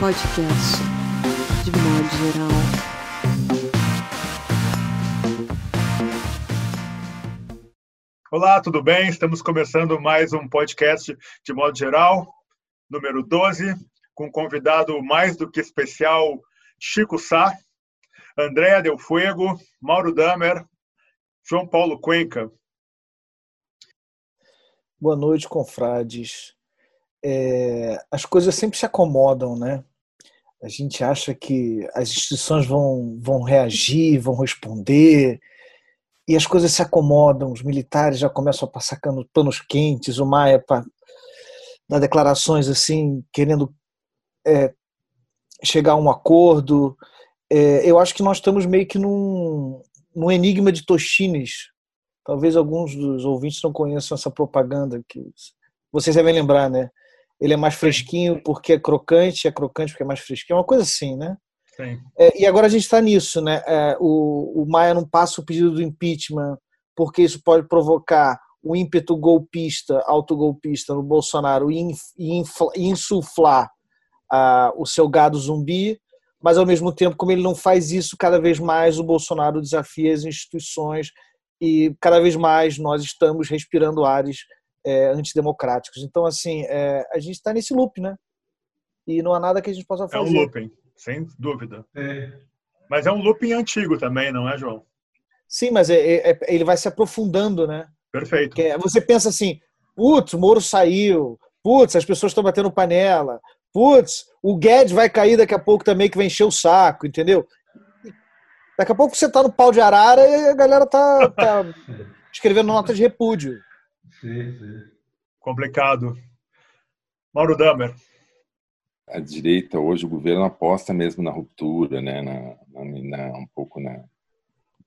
podcast de modo geral. Olá, tudo bem? Estamos começando mais um podcast de modo geral, número 12, com um convidado mais do que especial, Chico Sá, Andréa Del Fuego, Mauro Damer, João Paulo Cuenca. Boa noite, confrades. É, as coisas sempre se acomodam, né? A gente acha que as instituições vão, vão reagir, vão responder, e as coisas se acomodam. Os militares já começam a passar panos quentes, o Maia dá declarações assim, querendo é, chegar a um acordo. É, eu acho que nós estamos meio que num, num enigma de Toshines. Talvez alguns dos ouvintes não conheçam essa propaganda que vocês devem lembrar, né? Ele é mais fresquinho porque é crocante, é crocante porque é mais fresquinho, uma coisa assim, né? É, e agora a gente está nisso, né? É, o, o Maia não passa o pedido do impeachment porque isso pode provocar o ímpeto golpista, autogolpista no Bolsonaro e insuflar uh, o seu gado zumbi, mas ao mesmo tempo, como ele não faz isso, cada vez mais o Bolsonaro desafia as instituições e cada vez mais nós estamos respirando ares é, antidemocráticos. Então, assim, é, a gente está nesse loop, né? E não há nada que a gente possa fazer. É um looping, sem dúvida. É. Mas é um looping antigo também, não é, João? Sim, mas é, é, é ele vai se aprofundando, né? Perfeito. você pensa assim, putz, o Moro saiu, putz, as pessoas estão batendo panela, putz, o Guedes vai cair daqui a pouco também, que vai encher o saco, entendeu? Daqui a pouco você tá no pau de arara e a galera tá, tá escrevendo nota de repúdio. Sim, sim. Complicado. Mauro Damer. A direita, hoje, o governo aposta mesmo na ruptura, né? na, na, na um pouco na,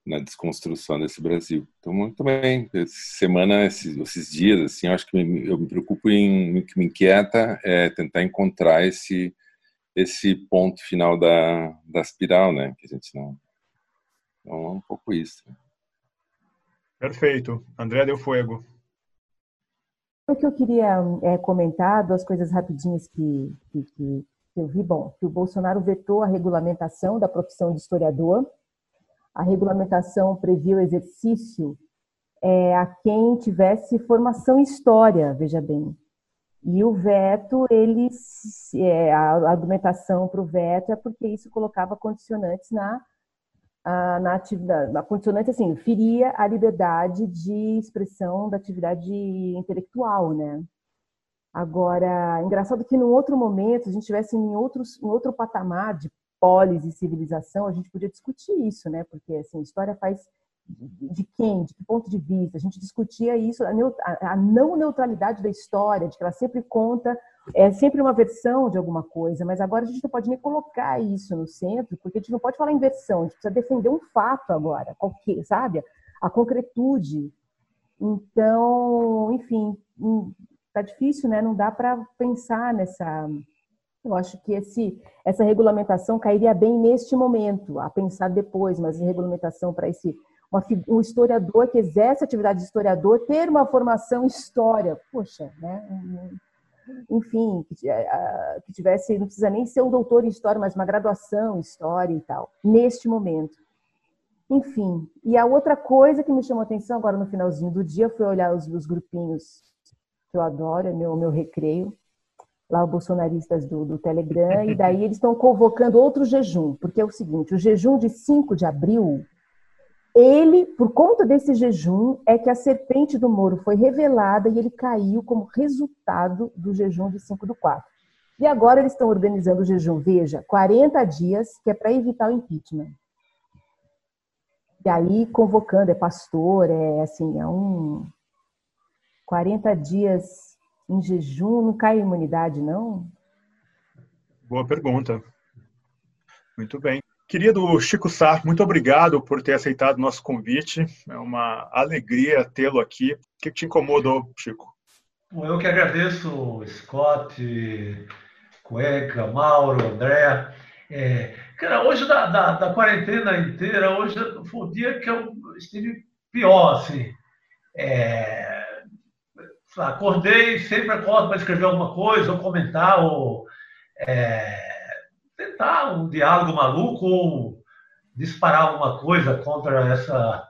na desconstrução desse Brasil. Então, muito bem. Semana, esses, esses dias, assim, eu acho que me, eu me preocupo em, o que me inquieta é tentar encontrar esse esse ponto final da, da espiral, né? Que a gente não. Então, é um pouco isso. Perfeito. André Del Fuego. O que eu queria é, comentar, duas coisas rapidinhas que, que, que eu vi. Bom, que o Bolsonaro vetou a regulamentação da profissão de historiador. A regulamentação previa o exercício é, a quem tivesse formação em história, veja bem. E o veto, eles, é, a argumentação para o veto é porque isso colocava condicionantes na na atividade, a condicionante assim, feria a liberdade de expressão da atividade intelectual, né? Agora, engraçado que num outro momento, se a gente estivesse em, em outro patamar de polis e civilização, a gente podia discutir isso, né? Porque, assim, história faz de quem, de que ponto de vista. A gente discutia isso, a, não neutralidade da história, de que ela sempre conta, é sempre uma versão de alguma coisa, mas agora a gente não pode nem colocar isso no centro, porque a gente não pode falar em versão, a gente precisa defender um fato agora, qualquer, sabe? A concretude. Então, enfim, hum, tá difícil, né? Não dá para pensar nessa. Eu acho que esse, essa regulamentação cairia bem neste momento, a pensar depois, mas em regulamentação para esse uma, um historiador que exerce a atividade de historiador ter uma formação em história. Poxa, né? Enfim, que tivesse, não precisa nem ser um doutor em história, mas uma graduação em história e tal, neste momento. Enfim, e a outra coisa que me chamou a atenção agora no finalzinho do dia foi olhar os, os grupinhos que eu adoro, é meu, meu recreio, lá os bolsonaristas do, do Telegram, e daí eles estão convocando outro jejum, porque é o seguinte, o jejum de 5 de abril ele, por conta desse jejum, é que a serpente do Moro foi revelada e ele caiu como resultado do jejum de 5 do 4. E agora eles estão organizando o jejum, veja, 40 dias, que é para evitar o impeachment. E aí convocando, é pastor, é assim, é um 40 dias em jejum, não cai imunidade, não? Boa pergunta. Muito bem. Querido Chico Sá, muito obrigado por ter aceitado o nosso convite. É uma alegria tê-lo aqui. O que te incomodou, Chico? Eu que agradeço, Scott, Cueca, Mauro, André. É, cara, hoje da, da, da, quarentena inteira, hoje foi o dia que eu estive pior, assim. É, acordei, sempre acordo para escrever alguma coisa, ou comentar, ou é, tentar um diálogo maluco ou disparar alguma coisa contra essa,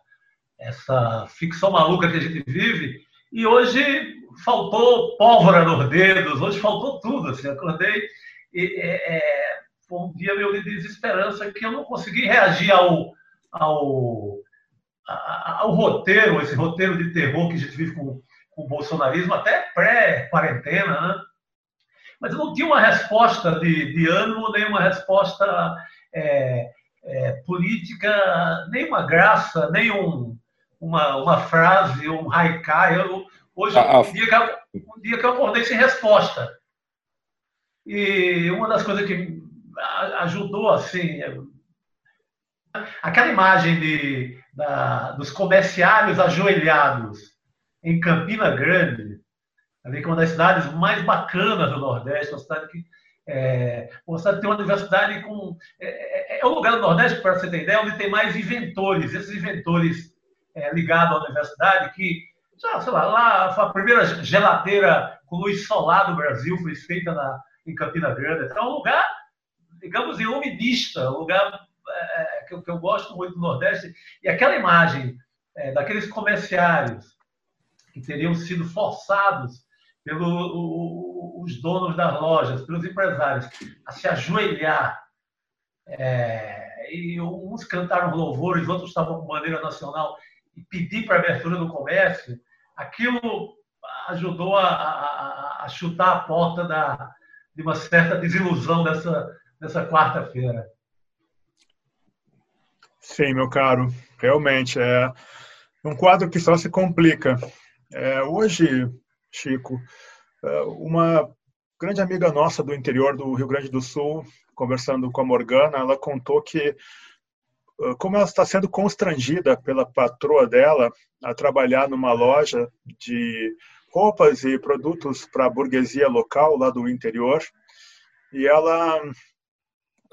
essa ficção maluca que a gente vive. E hoje faltou pólvora nos dedos, hoje faltou tudo. Assim, acordei e é, é, foi um dia meu de desesperança que eu não consegui reagir ao, ao, ao roteiro, esse roteiro de terror que a gente vive com, com o bolsonarismo, até pré-quarentena, né? Mas eu não tinha uma resposta de, de ânimo, nem uma resposta é, é, política, nem uma graça, nem um, uma, uma frase, um haikai. Eu, hoje, ah, um, dia que eu, um dia que eu acordei sem resposta. E uma das coisas que ajudou, assim, aquela imagem de, da, dos comerciários ajoelhados em Campina Grande, ali que é uma das cidades mais bacanas do Nordeste, uma cidade que é, uma cidade tem uma universidade com é, é, é o lugar do Nordeste para você ter ideia onde tem mais inventores, esses inventores é, ligados à universidade que já, sei lá, lá a primeira geladeira com luz solar do Brasil foi feita na, em Campina Grande. Então, é um lugar, digamos, iluminista, um lugar é, que, eu, que, eu, gosto muito do Nordeste. E aquela imagem é, daqueles comerciários que teriam sido forçados pelos donos das lojas, pelos empresários, a se ajoelhar. É, e uns cantaram louvores, outros estavam com bandeira nacional e pedir para abertura do comércio. Aquilo ajudou a, a, a chutar a porta da, de uma certa desilusão dessa, dessa quarta-feira. Sim, meu caro, realmente é um quadro que só se complica. É, hoje, Chico, é, uma grande amiga nossa do interior do Rio Grande do Sul, conversando com a Morgana, ela contou que é, como ela está sendo constrangida pela patroa dela a trabalhar numa loja de roupas e produtos para a burguesia local lá do interior. E ela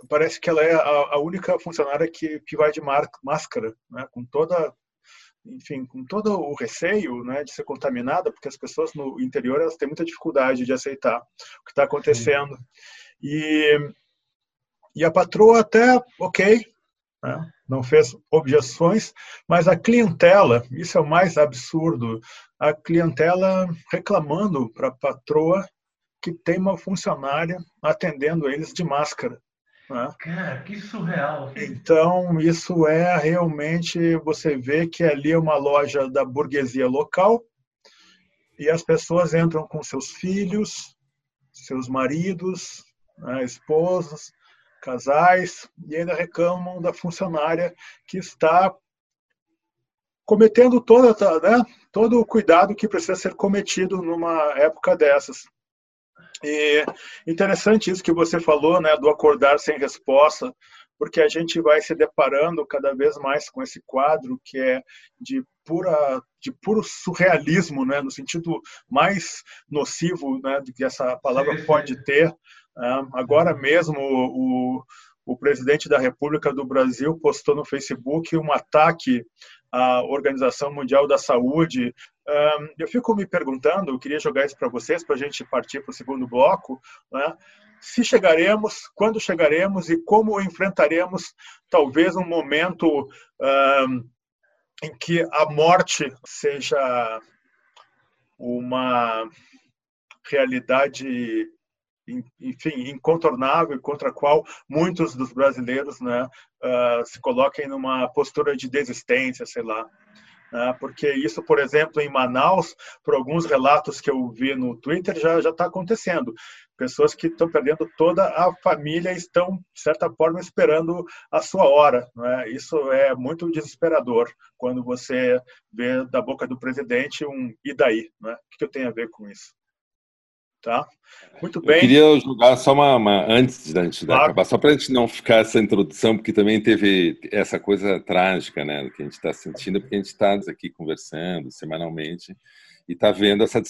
parece que ela é a, única funcionária que, que vai de máscara, né, com toda enfim, com todo o receio né, de ser contaminada, porque as pessoas no interior elas têm muita dificuldade de aceitar o que está acontecendo. E, e a patroa até, ok, né, não fez objeções, mas a clientela, isso é o mais absurdo, a clientela reclamando para a patroa que tem uma funcionária atendendo eles de máscara. Né? Cara, que surreal. Então, isso é realmente, você vê que ali é uma loja da burguesia local e as pessoas entram com seus filhos, seus maridos, né, esposas, casais, e ainda reclamam da funcionária que está cometendo toda, né, todo o cuidado que precisa ser cometido numa época dessas. E interessante isso que você falou, né, do acordar sem resposta, porque a gente vai se deparando cada vez mais com esse quadro que é de pura de puro surrealismo, né, no sentido mais nocivo, né, que essa palavra pode ter. Né. Agora mesmo o, o presidente da República do Brasil postou no Facebook um ataque a Organização Mundial da Saúde. Eu fico me perguntando, eu queria jogar isso para vocês, para a gente partir para o segundo bloco, né? se chegaremos, quando chegaremos e como enfrentaremos talvez um momento um, em que a morte seja uma realidade enfim, incontornável contra a qual muitos dos brasileiros né, uh, se coloquem numa postura de desistência, sei lá. Uh, porque isso, por exemplo, em Manaus, por alguns relatos que eu vi no Twitter, já está acontecendo. Pessoas que estão perdendo toda a família estão, de certa forma, esperando a sua hora. Né? Isso é muito desesperador quando você vê da boca do presidente um e daí? Né? O que eu tenho a ver com isso? Tá? Muito bem. Eu queria jogar só uma, uma antes da gente claro. acabar, só para a gente não ficar essa introdução, porque também teve essa coisa trágica, né, que a gente está sentindo, porque a gente está aqui conversando semanalmente e está vendo essa,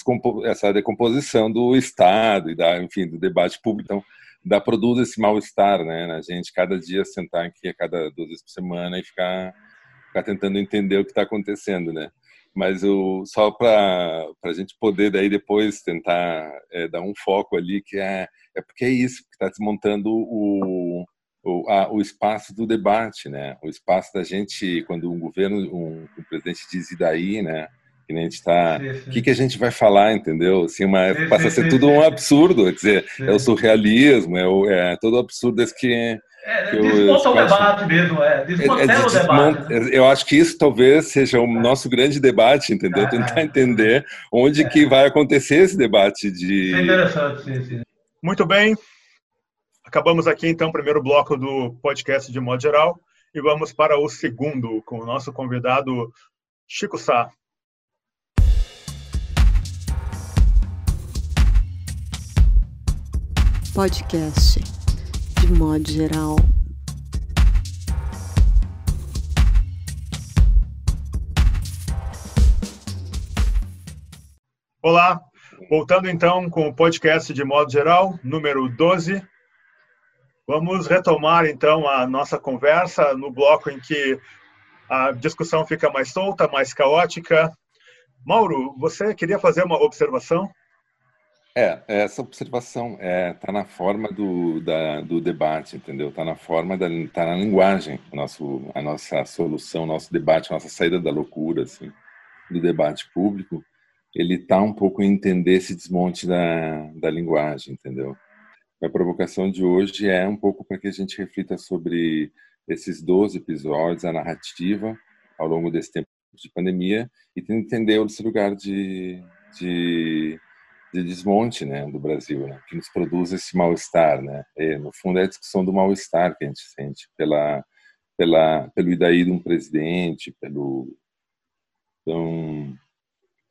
essa decomposição do Estado e da, enfim, do debate público. Então, dá produz esse mal-estar, né, na gente cada dia sentar aqui a cada duas vezes por semana e ficar, ficar tentando entender o que está acontecendo, né mas o, só para a gente poder daí depois tentar é, dar um foco ali que é é porque é isso que está desmontando o o, a, o espaço do debate, né? O espaço da gente, quando um governo, um, um presidente diz e daí, né? Que a gente está. O que, que a gente vai falar, entendeu? Assim, uma, sim, passa sim, a ser sim, tudo um absurdo, quer dizer, é o surrealismo, é, o, é todo absurdo esse que. É, desmonta o debate mesmo, é. Desmantela é, é, o debate. Né? Eu acho que isso talvez seja o nosso grande debate, entendeu? É, Tentar entender onde que vai acontecer esse debate de. É interessante, sim, sim. Muito bem. Acabamos aqui então o primeiro bloco do podcast de modo geral e vamos para o segundo com o nosso convidado Chico Sá. Podcast modo geral. Olá, voltando então com o podcast de modo geral, número 12. Vamos retomar então a nossa conversa no bloco em que a discussão fica mais solta, mais caótica. Mauro, você queria fazer uma observação? É, essa observação está é, tá na forma do, da, do debate, entendeu? Está na forma, da, tá na linguagem, nosso, a nossa solução, nosso debate, a nossa saída da loucura, assim, do debate público, ele está um pouco em entender esse desmonte da, da linguagem, entendeu? A provocação de hoje é um pouco para que a gente reflita sobre esses 12 episódios, a narrativa ao longo desse tempo de pandemia e entender esse lugar de, de, de desmonte né, do Brasil, né, que nos produz esse mal-estar. Né? E, no fundo, é a discussão do mal-estar que a gente sente pela, pela, pelo idaí de um presidente, pelo. Então,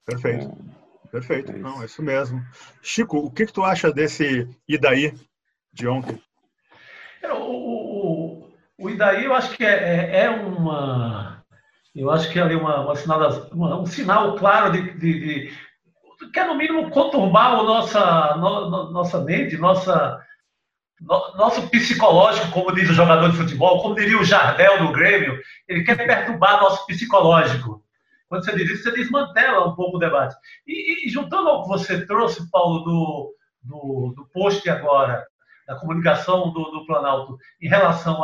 Perfeito. É, Perfeito, é isso. não, é isso mesmo. Chico, o que, que tu acha desse Idaí de ontem? É, o, o, o Idaí, eu acho que é, é, é uma. Eu acho que é ali uma, uma, sinal, uma um sinal claro de, de, de, que é no mínimo conturbar nossa, no, nossa mente, nossa, no, nosso psicológico, como diz o jogador de futebol, como diria o Jardel do Grêmio, ele quer perturbar nosso psicológico. Quando você diz isso, você desmantela um pouco o debate. E, e juntando ao que você trouxe, Paulo, do, do, do post agora, da comunicação do, do Planalto em relação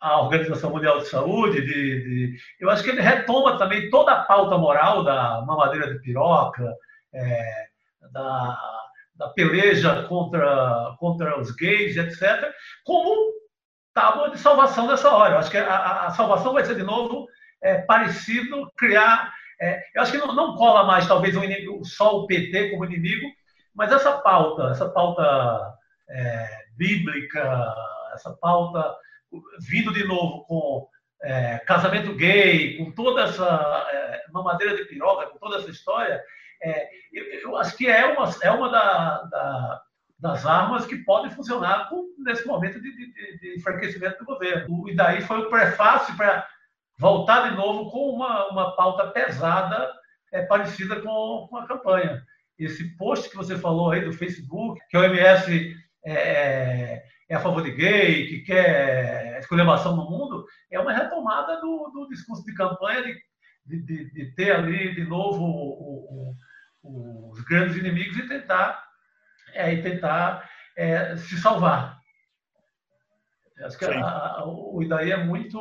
à Organização Mundial de Saúde, de, de, eu acho que ele retoma também toda a pauta moral da mamadeira de piroca, é, da, da peleja contra, contra os gays, etc., como tábua de salvação dessa hora. Eu acho que a, a salvação vai ser, de novo, é, parecido, criar. É, eu acho que não, não cola mais, talvez, um inimigo, só o PT como inimigo, mas essa pauta, essa pauta é, bíblica, essa pauta vindo de novo com é, casamento gay, com toda essa é, mamadeira de piroca, com toda essa história, é, eu, eu, acho que é uma, é uma da, da, das armas que podem funcionar com, nesse momento de, de, de enfraquecimento do governo. E daí foi o prefácio para voltar de novo com uma, uma pauta pesada, é, parecida com, com a campanha. Esse post que você falou aí do Facebook, que o MS é, é, a favor de gay, que quer esculhambação no mundo, é uma retomada do, do discurso de campanha de, de, de, ter ali de novo o, o, os grandes inimigos e tentar, é, e tentar é, se salvar. Acho que a, a, o Idaí é muito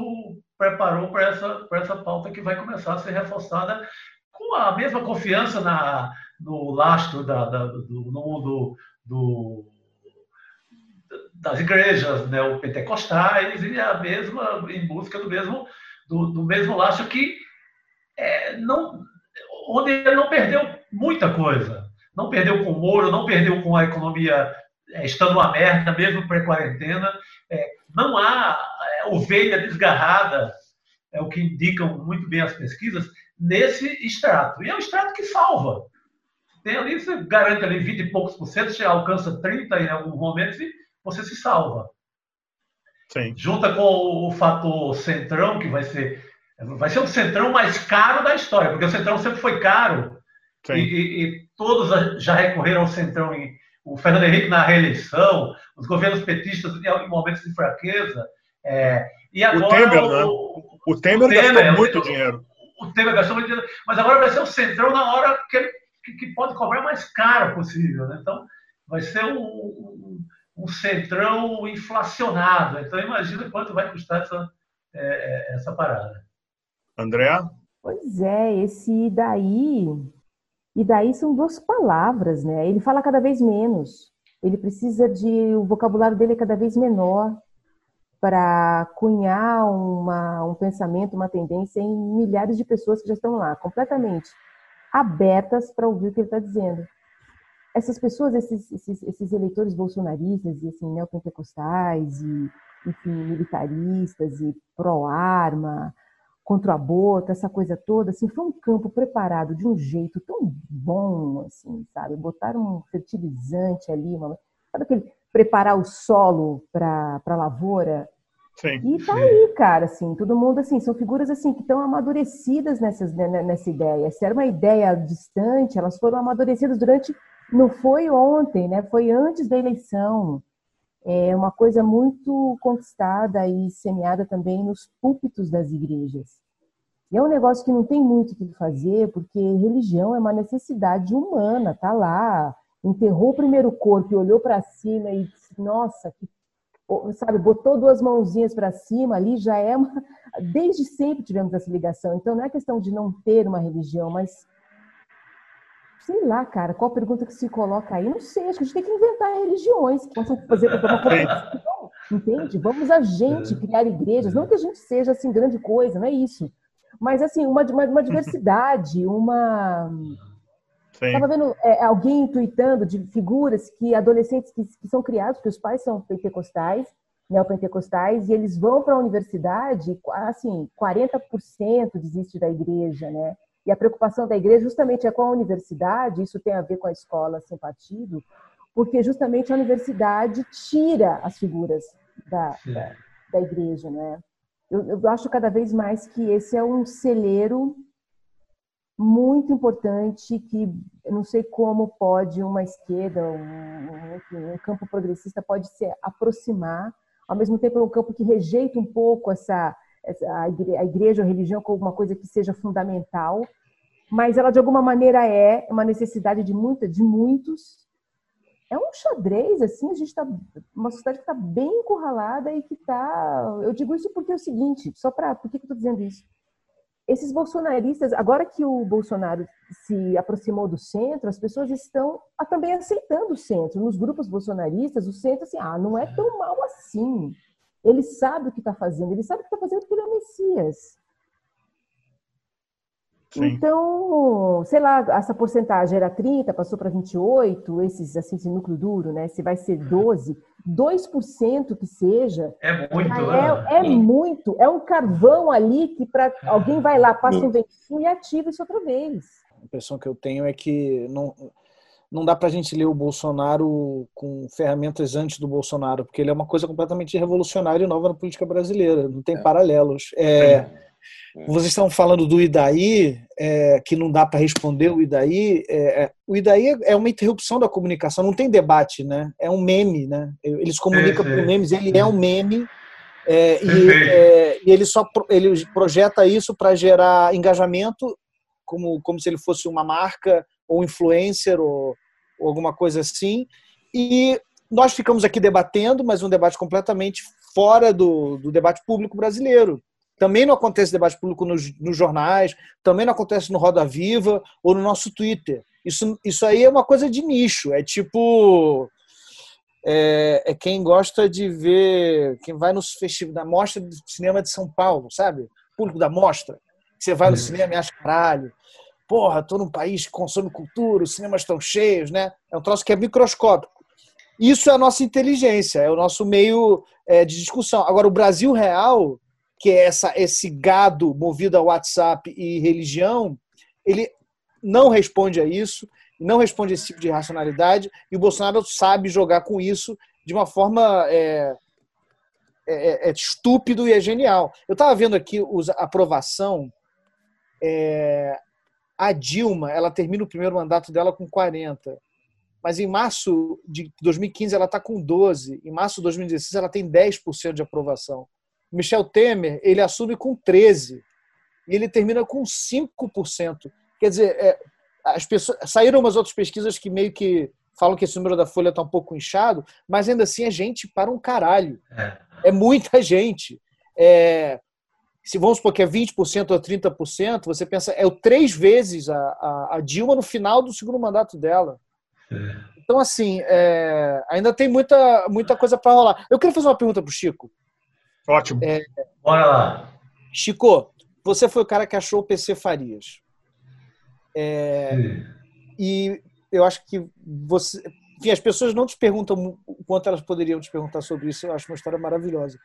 preparou para essa, essa pauta que vai começar a ser reforçada com a mesma confiança na, no lastro da, da, do, do, do, das igrejas neopentecostais e a mesma em busca do mesmo do, do mesmo lastro que é, não onde ele não perdeu muita coisa não perdeu com o Moro não perdeu com a economia é, estando uma merda mesmo pré-quarentena é, não há é, ovelha desgarrada, é o que indicam muito bem as pesquisas, nesse extrato. E é um extrato que salva. Tem ali, você garante ali 20 e poucos por cento, você alcança 30 em alguns momentos e você se salva. Sim. Junta com o fator centrão, que vai ser vai ser o centrão mais caro da história, porque o centrão sempre foi caro. E, e, e, todos já recorreram ao centrão em, o Fernando Henrique na reeleição, os governos petistas em momentos de fraqueza. É, e agora, o Temer, o, né? O Temer, o Temer gastou muito o, dinheiro. O Temer gastou muito dinheiro, mas agora vai ser o Centrão na hora que, que, que pode cobrar mais caro possível. Né? Então, vai ser um, um, um centrão inflacionado. Então, imagina quanto vai custar essa, é, é essa parada. André? Pois é, esse daí. E daí são duas palavras, né? Ele fala cada vez menos. Ele precisa de. O vocabulário dele é cada vez menor para cunhar uma, um pensamento, uma tendência em milhares de pessoas que já estão lá, completamente abertas para ouvir o que ele está dizendo. Essas pessoas, esses, esses, esses, eleitores bolsonaristas e assim, neopentecostais e enfim, militaristas e pró-arma, contra o aborto, essa coisa toda, assim, foi um campo preparado de um jeito tão bom, assim, sabe? Botaram um fertilizante ali, uma, sabe aquele preparar o solo para a lavoura? Sim, e tá sim. aí, cara, assim, todo mundo, assim, são figuras, assim, que estão amadurecidas nessas, né, nessa ideia. Se era uma ideia distante, elas foram amadurecidas durante, não foi ontem, né? Foi antes da eleição é uma coisa muito conquistada e semeada também nos púlpitos das igrejas. E é um negócio que não tem muito o que fazer, porque religião é uma necessidade humana, tá lá. Enterrou o primeiro corpo e olhou para cima e disse, nossa, que sabe, botou duas mãozinhas para cima ali, já é uma... Desde sempre tivemos essa ligação. Então não é questão de não ter uma religião, mas sei lá, cara, qual pergunta que se coloca aí? Não sei, acho que a gente tem que inventar religiões que possam fazer uma competição, entende? Vamos a gente é. criar igrejas, não que a gente seja assim grande coisa, não é isso. Mas assim, uma, uma, uma diversidade, uma. Estava vendo é, alguém tweetando de figuras que adolescentes que, que são criados, porque os pais são pentecostais, neopentecostais, e eles vão para a universidade, assim, 40% desiste da igreja, né? E a preocupação da igreja justamente é com a universidade, isso tem a ver com a escola sem partido, porque justamente a universidade tira as figuras da, da, da, igreja, né? Eu, eu acho cada vez mais que esse é um celeiro muito importante que eu não sei como pode uma esquerda, um, um, campo progressista pode se aproximar, ao mesmo tempo é um campo que rejeita um pouco essa a igreja, a religião como uma coisa que seja fundamental, mas ela de alguma maneira é uma necessidade de muita, de muitos. É um xadrez, assim, a gente está uma sociedade que está bem encurralada e que está. Eu digo isso porque é o seguinte, só para. Por que, eu estou dizendo isso? Esses bolsonaristas, agora que o Bolsonaro se aproximou do centro, as pessoas estão também aceitando o centro. Nos grupos bolsonaristas, o centro, assim, ah, não é tão mal assim. Ele sabe o que está fazendo, ele sabe o que está fazendo porque ele é o Messias. Sim. Então, sei lá, essa porcentagem era 30, passou para 28, esses assim, esse núcleo duro, né? Se vai ser 12, 2% que seja. É muito, é, é muito. É um carvão ali que para alguém vai lá, passa um ventinho e ativa isso outra vez. A impressão que eu tenho é que não, não dá para a gente ler o Bolsonaro com ferramentas antes do Bolsonaro, porque ele é uma coisa completamente revolucionária e nova na política brasileira, não tem é. paralelos. É, é é. Vocês estão falando do Idaí, é, que não dá para responder o Idaí. É, é, o Idaí é uma interrupção da comunicação, não tem debate, né? É um meme, né? Eles comunicam por memes, ele é um meme. E, e, ele só ele projeta isso para gerar engajamento, como, como se ele fosse uma marca ou influencer ou, ou alguma coisa assim. E nós ficamos aqui debatendo, mas um debate completamente fora do, do debate público brasileiro. Também não acontece debate público nos, nos, jornais, também não acontece no Roda Viva ou no nosso Twitter. Isso, isso aí é uma coisa de nicho. É tipo. É, é quem gosta de ver. Quem vai nos festivais da Mostra de Cinema de São Paulo, sabe? Público da Mostra. Você vai no uhum. cinema e acha caralho. Porra, tô num país que consome cultura, os cinemas estão cheios, né? É um troço que é microscópico. Isso é a nossa inteligência, é o nosso meio é, de discussão. Agora, o Brasil real que é essa, esse gado movido a WhatsApp e religião, ele não responde a isso, não responde a esse tipo de racionalidade, e o Bolsonaro sabe jogar com isso de uma forma é, é, é, é estúpido e é genial. Eu estava vendo aqui a aprovação. É, a Dilma, ela termina o primeiro mandato dela com 40. Mas em março de 2015 ela está com 12. Em março de 2016 ela tem 10% de aprovação. Michel Temer, ele assume com 13% e ele termina com 5%. Quer dizer, é, as pessoas saíram umas outras pesquisas que meio que falam que esse número da Folha está um pouco inchado, mas ainda assim é gente para um caralho. É, é muita gente. É, se vamos supor que é 20% ou 30%, você pensa, é o três vezes a, a, a Dilma no final do segundo mandato dela. É. Então, assim, é, ainda tem muita, muita coisa para rolar. Eu queria fazer uma pergunta para o Chico. Ótimo. É, Bora lá. Chico, você foi o cara que achou o PC Farias. É, e eu acho que você. Enfim, as pessoas não te perguntam o quanto elas poderiam te perguntar sobre isso. Eu acho uma história maravilhosa.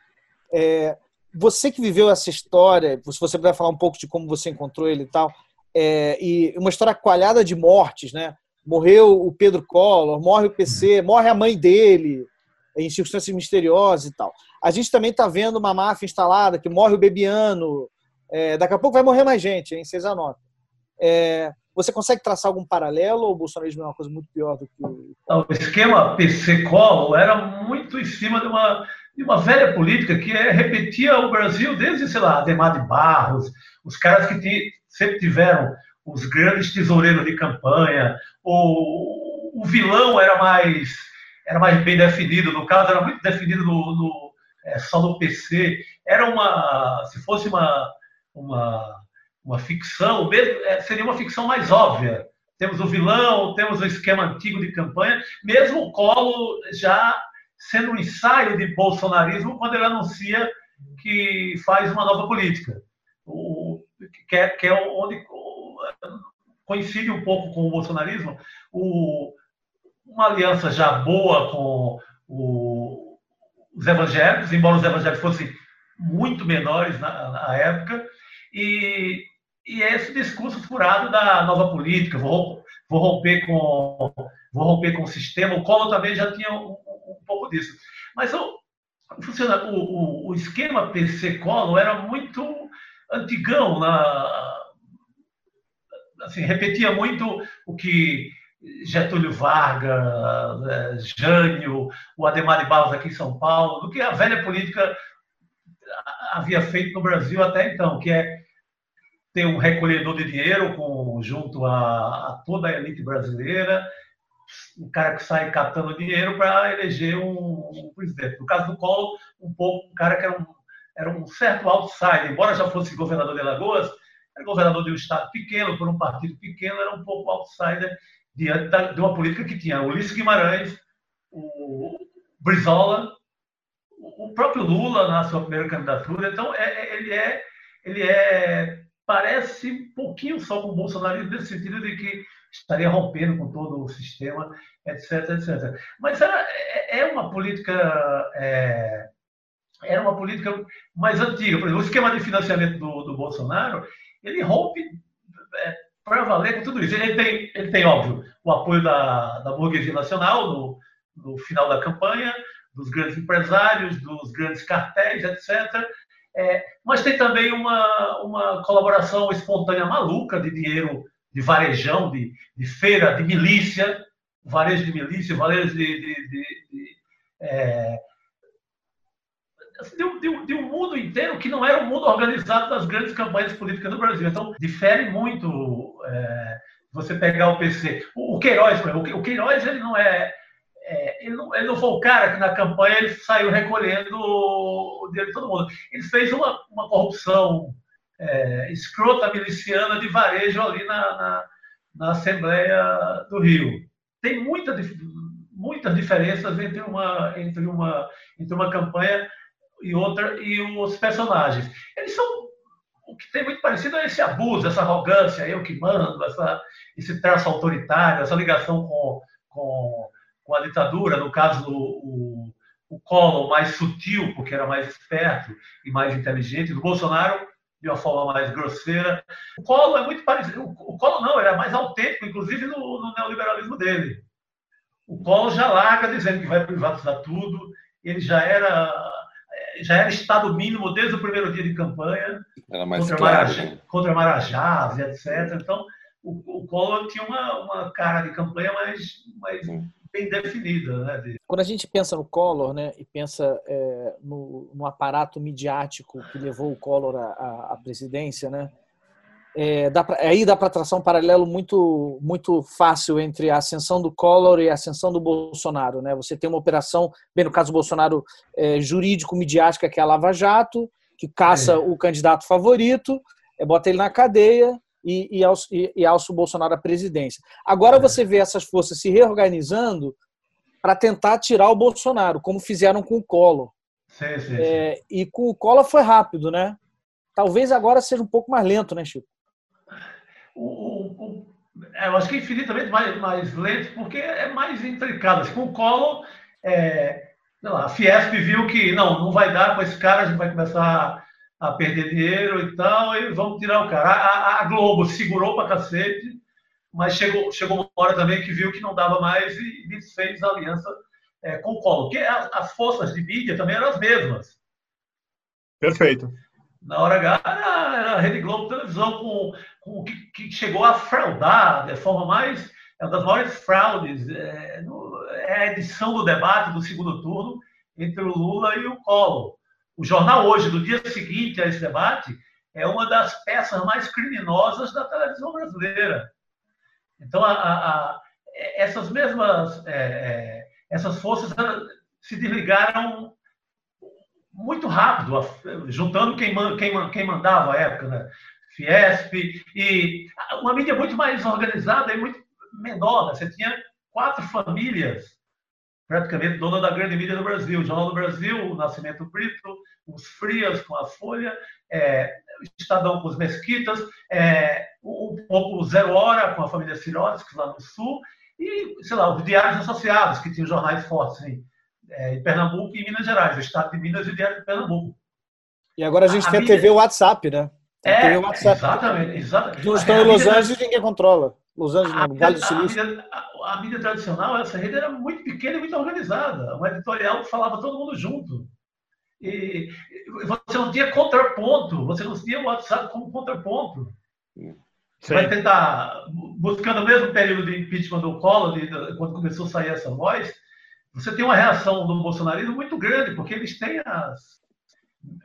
É, você que viveu essa história, se você puder falar um pouco de como você encontrou ele e tal, é, e uma história coalhada de mortes, né? Morreu o Pedro Collor, morre o PC, morre a mãe dele, em circunstâncias misteriosas e tal. A gente também está vendo uma máfia instalada, que morre o Bebiano, é, daqui a pouco vai morrer mais gente, hein? Vocês anotam. É, você consegue traçar algum paralelo ou o bolsonarismo é uma coisa muito pior do que o. O esquema PC-Collor era muito em cima de uma, de uma velha política que é, repetia o Brasil desde, sei lá, Ademar de Barros, os caras que sempre tiveram os grandes tesoureiros de campanha, o, o vilão era mais, era mais bem definido, no caso, era muito definido no, no é, só no PC. Era uma. Se fosse uma. uma uma ficção, mesmo, é, seria uma ficção mais óbvia. Temos o vilão, temos o esquema antigo de campanha, mesmo o Colo já sendo um ensaio de bolsonarismo quando ele anuncia que faz uma nova política. O, que, é, que é onde coincide um pouco com o bolsonarismo, o, uma aliança já boa com o, os evangélicos, embora os evangélicos fossem muito menores na, na época, e e é esse discurso furado da nova política, vou, vou romper com vou romper com o sistema. O Collor também já tinha um, um, pouco disso. Mas o, funciona, o, o, esquema PC-Collor era muito antigão, na, assim, repetia muito o que Getúlio Vargas, né, Jânio, o Ademar de Barros aqui em São Paulo, do que a velha política havia feito no Brasil até então, que é tem um recolhedor de dinheiro com, junto a, a toda a elite brasileira, um cara que sai catando dinheiro para eleger um, um, presidente. No caso do Collor, um pouco um cara que era um, era um certo outsider, embora já fosse governador de Alagoas, era governador de um estado pequeno, por um partido pequeno, era um pouco outsider diante da, de uma política que tinha Ulisses Guimarães, o Brizola, o próprio Lula na sua primeira candidatura. Então, é, é ele é, ele é parece um pouquinho só com o bolsonarismo, nesse sentido de que estaria rompendo com todo o sistema, etc, etc. Mas era, é, é uma política. É, era uma política mais antiga. Por exemplo, o esquema de financiamento do, do Bolsonaro, ele rompe é, para valer com tudo isso. Ele tem, ele tem, óbvio, o apoio da, da burguesia nacional no, no final da campanha, dos grandes empresários, dos grandes cartéis, etc. É, mas tem também uma, uma colaboração espontânea maluca de dinheiro de varejão, de, de feira, de milícia, varejo de milícia, varejo de. de, de, de é, assim, de, um, de, um mundo inteiro que não era o mundo organizado das grandes campanhas políticas do Brasil. Então, difere muito é, você pegar o PC. O, o Queiroz, o Queiroz ele não é é, ele, não, ele, não, foi o cara que na campanha ele saiu recolhendo o dinheiro de todo mundo. Ele fez uma, uma corrupção é, escrota miliciana de varejo ali na, na, na, Assembleia do Rio. Tem muita, muitas diferenças entre uma, entre, uma, entre uma campanha e outra e os personagens. Eles são. O que tem muito parecido é esse abuso, essa arrogância, eu que mando, essa, esse traço autoritário, essa ligação com, com com a ditadura, no caso o, o Collor mais sutil, porque era mais esperto e mais inteligente, do Bolsonaro de uma forma mais grosseira. O Collor é muito parecido, o Collor não, era mais autêntico, inclusive no, no neoliberalismo dele. O Collor já larga dizendo que vai privatizar tudo, ele já era já era Estado mínimo desde o primeiro dia de campanha contra, claro, Marajá, né? contra Marajás, etc. Então, o, o Collor tinha uma, uma cara de campanha mais, mais bem definida. Né? Quando a gente pensa no Collor né, e pensa é, no, no, aparato midiático que levou o Collor à, à, à presidência, né, é, dá pra, aí dá para traçar um paralelo muito, muito fácil entre a ascensão do Collor e a ascensão do Bolsonaro. Né? Você tem uma operação, bem no caso do Bolsonaro, é, jurídico-midiática, que é a Lava Jato, que caça é. o candidato favorito, é, bota ele na cadeia e, e, e, e alça o Bolsonaro à presidência. Agora é. você vê essas forças se reorganizando para tentar tirar o Bolsonaro, como fizeram com o Collor. Sim, sim, é, sim. E com o Collor foi rápido, né? Talvez agora seja um pouco mais lento, né, Chico? O, o, o, é, eu acho que é infinitamente mais, mais lento, porque é mais intricado. Assim, com o Collor, é, lá, a Fiesp viu que não, não vai dar com esse cara, a gente vai começar a perder dinheiro e tal, e vamos tirar o cara. A, a Globo segurou para cacete, mas chegou, chegou uma hora também que viu que não dava mais e desfez a aliança é, com o Collor. Porque as, as forças de mídia também eram as mesmas. Perfeito. Na hora H era, era a Rede Globo televisão com, com que, que, chegou a fraudar de forma mais. É uma das maiores fraudes. É, no, é a edição do debate do segundo turno entre o Lula e o Collor. O jornal hoje, do dia seguinte a esse debate, é uma das peças mais criminosas da televisão brasileira. Então, a, a, a, essas mesmas é, é essas forças se desligaram muito rápido, juntando quem, quem, quem mandava à época, né? Fiesp, e uma mídia muito mais organizada e muito menor. Né? Você tinha quatro famílias praticamente dona da grande mídia do Brasil. O Jornal do Brasil, o Nascimento Brito, os Frias com a Folha, é, o Estadão com os Mesquitas, é, o, o, o, Zero Hora com a família Sirotsky lá no Sul, e, sei lá, os Diários Associados, que tinham jornais fortes assim, é, em Pernambuco e em Minas Gerais, o Estado de Minas e o Diário de Pernambuco. E agora a gente a tem a TV WhatsApp, né? é, TV WhatsApp. exatamente. exatamente. Não estão em Los Angeles ninguém controla. Los Angeles, não, Vale do Silício. A mídia, a, a mídia tradicional, essa rede era muito pequena e muito organizada. Uma editorial que falava todo mundo junto. E você não tinha contraponto, você não tinha o WhatsApp como contraponto. Você vai tentar, buscando o mesmo período de impeachment do Collor, de, quando começou a sair essa voz, você tem uma reação do bolsonarismo muito grande, porque eles têm as,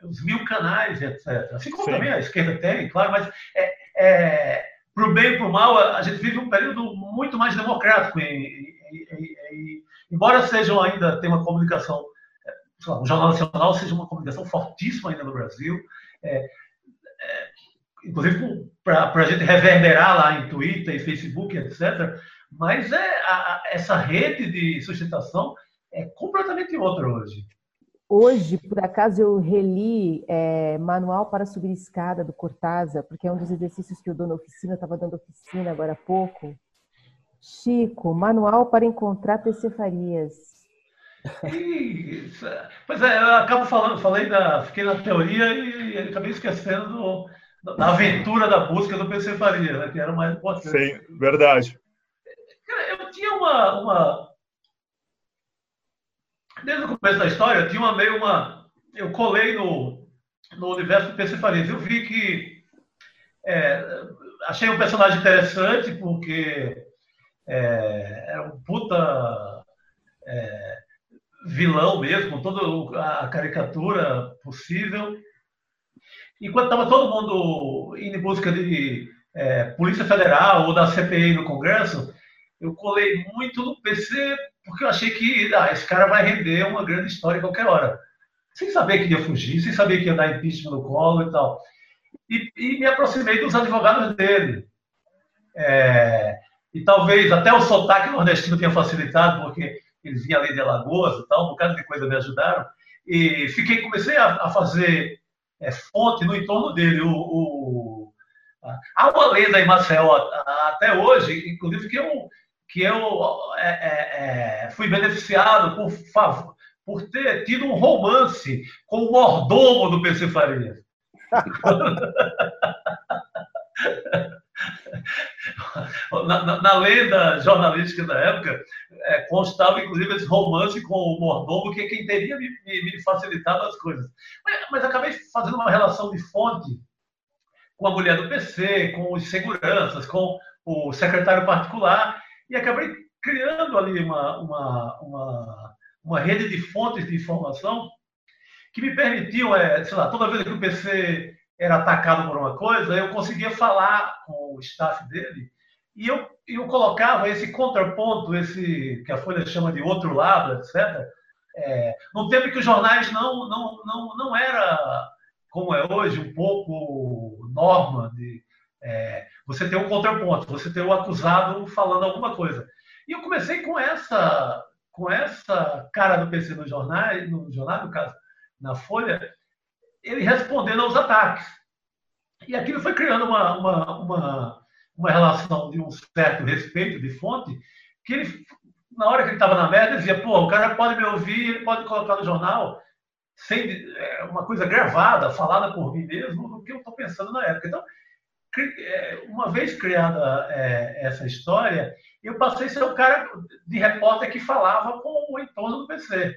os mil canais, etc. Assim como Sim. também a esquerda tem, claro, mas é, é, para o bem e para o mal, a gente vive um período muito mais democrático. E, e, e, embora sejam ainda, tenha uma comunicação, lá, o Jornal Nacional seja uma comunicação fortíssima ainda no Brasil, é, é inclusive para a gente reverberar lá em Twitter e Facebook, etc. Mas é, a, essa rede de sustentação é completamente outra hoje. Hoje, por acaso, eu reli é, Manual para Subir Escada, do Cortázar, porque é um dos exercícios que eu dou na oficina, estava dando oficina agora há pouco. Chico, Manual para Encontrar Percefarias. Isso. Pois é, eu acabo falando, falei da, fiquei na teoria e, e acabei esquecendo do, da aventura da busca do Percefaria, né, que era mais importante. Sim, verdade. Eu tinha uma, uma Desde o começo da história, tinha uma meio uma. Eu colei no, no universo do PC Farias. Eu vi que. É, achei um personagem interessante, porque é, era um puta é, vilão mesmo, com toda a caricatura possível. Enquanto estava todo mundo indo em busca de é, Polícia Federal ou da CPI no Congresso, eu colei muito no PC porque eu achei que ah, esse cara vai render uma grande história a qualquer hora. Sem saber que ia fugir, sem saber que ia dar impeachment no colo e tal. E, e me aproximei dos advogados dele. É, e talvez até o sotaque nordestino tenha facilitado, porque eles vinham ali de Alagoas e tal, um bocado de coisa me ajudaram. E fiquei, comecei a, a fazer é, fonte no entorno dele. O, o, há uma lenda em Maceió até hoje, inclusive, que eu que eu é, é, é, fui beneficiado por, por ter tido um romance com o mordomo do PC Farias. na, na, na, lenda jornalística da época, é, constava inclusive esse romance com o mordomo, que é quem teria me, me, me facilitado as coisas. Mas, mas, acabei fazendo uma relação de fonte com a mulher do PC, com os seguranças, com o secretário particular, e acabei criando ali uma, uma, uma, uma rede de fontes de informação que me permitiam, é, sei lá, toda vez que o PC era atacado por uma coisa, eu conseguia falar com o staff dele e eu, eu colocava esse contraponto, esse que a Folha chama de outro lado, etc., é, num tempo em que os jornais não, não, não, não era como é hoje, um pouco norma de é, você ter um contraponto, você ter o acusado falando alguma coisa. E eu comecei com essa com essa cara do PC no jornal, no jornal, no caso, na Folha, ele respondendo aos ataques. E aquilo foi criando uma, uma, uma, uma relação de um certo respeito de fonte, que ele, na hora que ele estava na merda, dizia, pô, o cara pode me ouvir, ele pode colocar no jornal, sem é, uma coisa gravada, falada por mim mesmo, do que eu estou pensando na época. Então, uma vez criada é, essa história, eu passei a ser o cara de repórter que falava com o entorno do PC.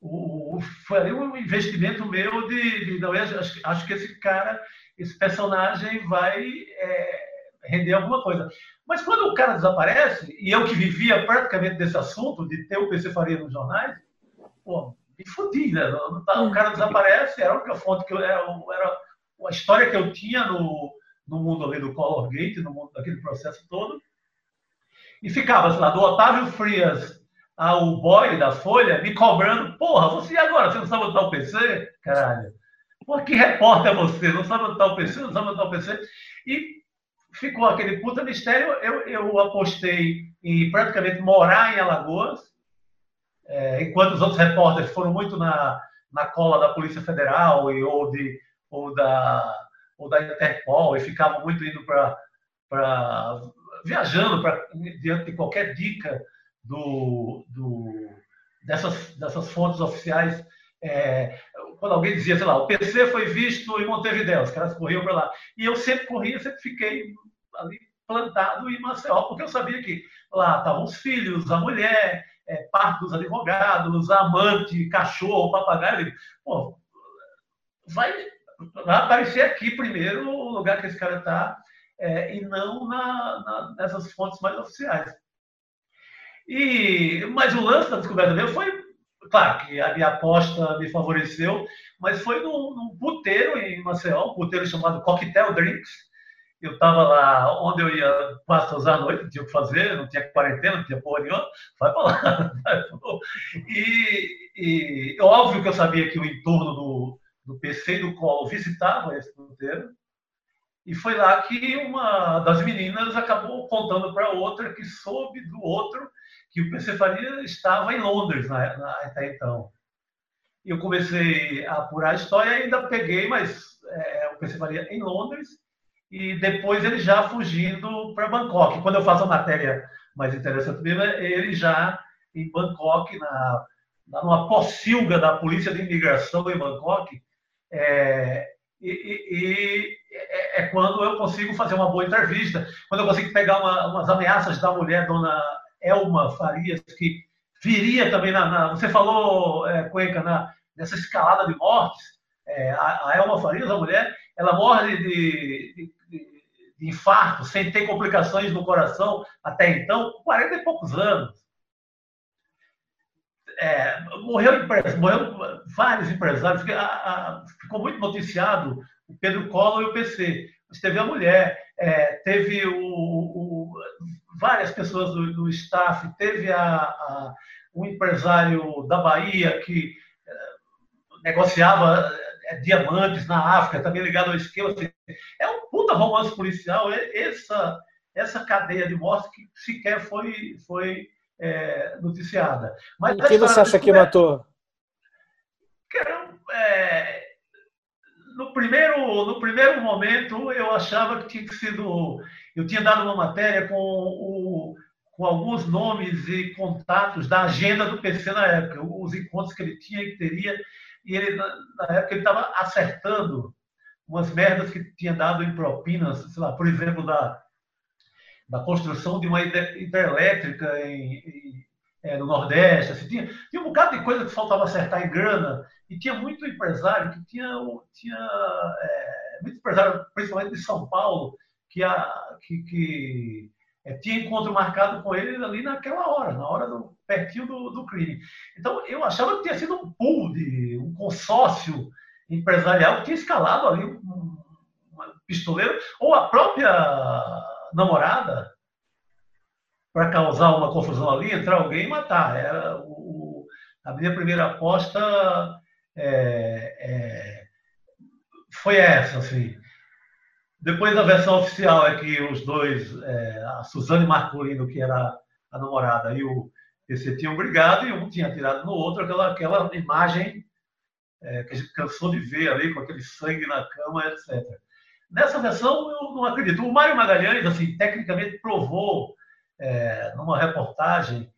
O, foi ali um investimento meu de, de não, acho, acho, que esse cara, esse personagem vai é, render alguma coisa. Mas quando o cara desaparece, e eu que vivia praticamente desse assunto, de ter o PC Faria nos jornais, pô, me fudi, né? O cara desaparece, era a única fonte que eu, era, era a história que eu tinha no, no mundo ali do Color Gate, no mundo daquele processo todo. E ficava, sei lá, do Otávio Frias ao boy da Folha me cobrando, porra, você agora, você não sabe botar o PC? Caralho. Porra, que repórter é você? Não sabe botar o PC? Não sabe botar o PC? E ficou aquele puta mistério. Eu, eu apostei em praticamente morar em Alagoas, é, enquanto os outros repórteres foram muito na, na cola da Polícia Federal e, ou, de, ou, da, ou da Interpol e ficavam muito indo para. viajando pra, diante de qualquer dica do, do, dessas, dessas fontes oficiais. É, quando alguém dizia, sei lá, o PC foi visto em Montevideo, os caras corriam para lá. E eu sempre corria, sempre fiquei ali plantado em Maceió, porque eu sabia que lá estavam os filhos, a mulher, é, parte dos advogados, amante, cachorro, papagaio. Pô, vai, vai aparecer aqui primeiro o lugar que esse cara está é, e não na, na, nessas fontes mais oficiais. E, mas o lance da descoberta dele foi, claro, que a minha aposta me favoreceu, mas foi num, num puteiro em Maceió, um puteiro chamado Cocktail Drinks, eu estava lá onde eu ia quase à noite, não tinha o que fazer, não tinha quarentena, não tinha porra nenhuma, vai para lá. E, e, óbvio que eu sabia que o entorno do, do PC do Colo visitava esse puteiro, e foi lá que uma das meninas acabou contando para outra que soube do outro que o PC Faria estava em Londres na, na, até então. E eu comecei a apurar a história e ainda peguei, mas é, o PC Faria em Londres e depois ele já fugindo para Bangkok. Quando eu faço a matéria mais interessante mesmo, é ele já em Bangkok, na, numa pocilga da Polícia de Imigração em Bangkok, é, e, e é, é, quando eu consigo fazer uma boa entrevista, quando eu consigo pegar uma, umas ameaças da mulher, dona Elma Farias, que viria também na. na você falou, é, Cuenca, na, nessa escalada de mortes, é, a, a Elma Farias, a mulher, ela morre de, de, de infarto, sem ter complicações no coração até então, 40 e poucos anos. É, morreu, morreu vários empresários, a, a, ficou muito noticiado o Pedro Collor e o PC. Mas teve a mulher, é, teve o, o, várias pessoas do, do staff, teve a, um empresário da Bahia que é, negociava é, diamantes na África, também ligado ao esquema. Assim, é um puta romance policial, essa, essa cadeia de mortes que sequer foi, foi é, noticiada. Mas quem você acha que matou? É, no, primeiro, no primeiro momento, eu achava que tinha sido. Eu tinha dado uma matéria com, o, com alguns nomes e contatos da agenda do PC na época, os encontros que ele tinha e que teria e ele, na, época, ele estava acertando umas merdas que tinha dado em propinas, sei lá, por exemplo, da, da construção de uma hidrelétrica em, em, é, no Nordeste. Assim, tinha, tinha um bocado de coisa que faltava acertar em grana, e tinha muito empresário que tinha, tinha é, muito empresário, principalmente de São Paulo, que, a, que, que é, tinha encontro marcado com ele ali naquela hora, na hora do pertinho do, do crime. Então eu achava que tinha sido um pool de um consórcio empresarial que tinha escalado ali um, um pistoleiro, ou a própria namorada, para causar uma confusão ali, entrar alguém e matar. Era o, a minha primeira aposta é, é, foi essa, assim. Depois a versão oficial é que os dois, é, a Suzane Marcolino, que era a namorada, e o PC tinham brigado e um tinha atirado no outro, aquela, aquela imagem é, que a gente cansou de ver ali, com aquele sangue na cama, etc. Nessa versão, eu não acredito. O Mário Magalhães, assim, tecnicamente provou, é, numa reportagem,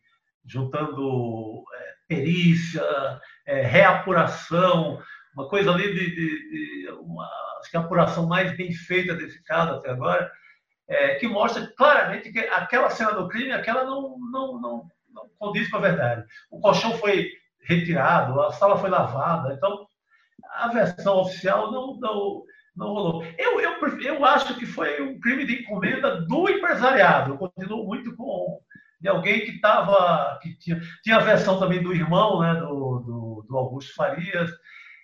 juntando é, perícia, é, reapuração, uma coisa ali de, de, de uma, acho que a apuração mais bem feita desse caso até agora, é, que mostra claramente que aquela cena do crime, aquela não, não, não, não condiz com a verdade. O colchão foi retirado, a sala foi lavada, então a versão oficial não, não, não rolou. Eu, eu, eu acho que foi um crime de encomenda do empresariado. Eu continuo muito com de alguém que estava. que tinha, tinha a versão também do irmão, né, do, do, do Augusto Farias.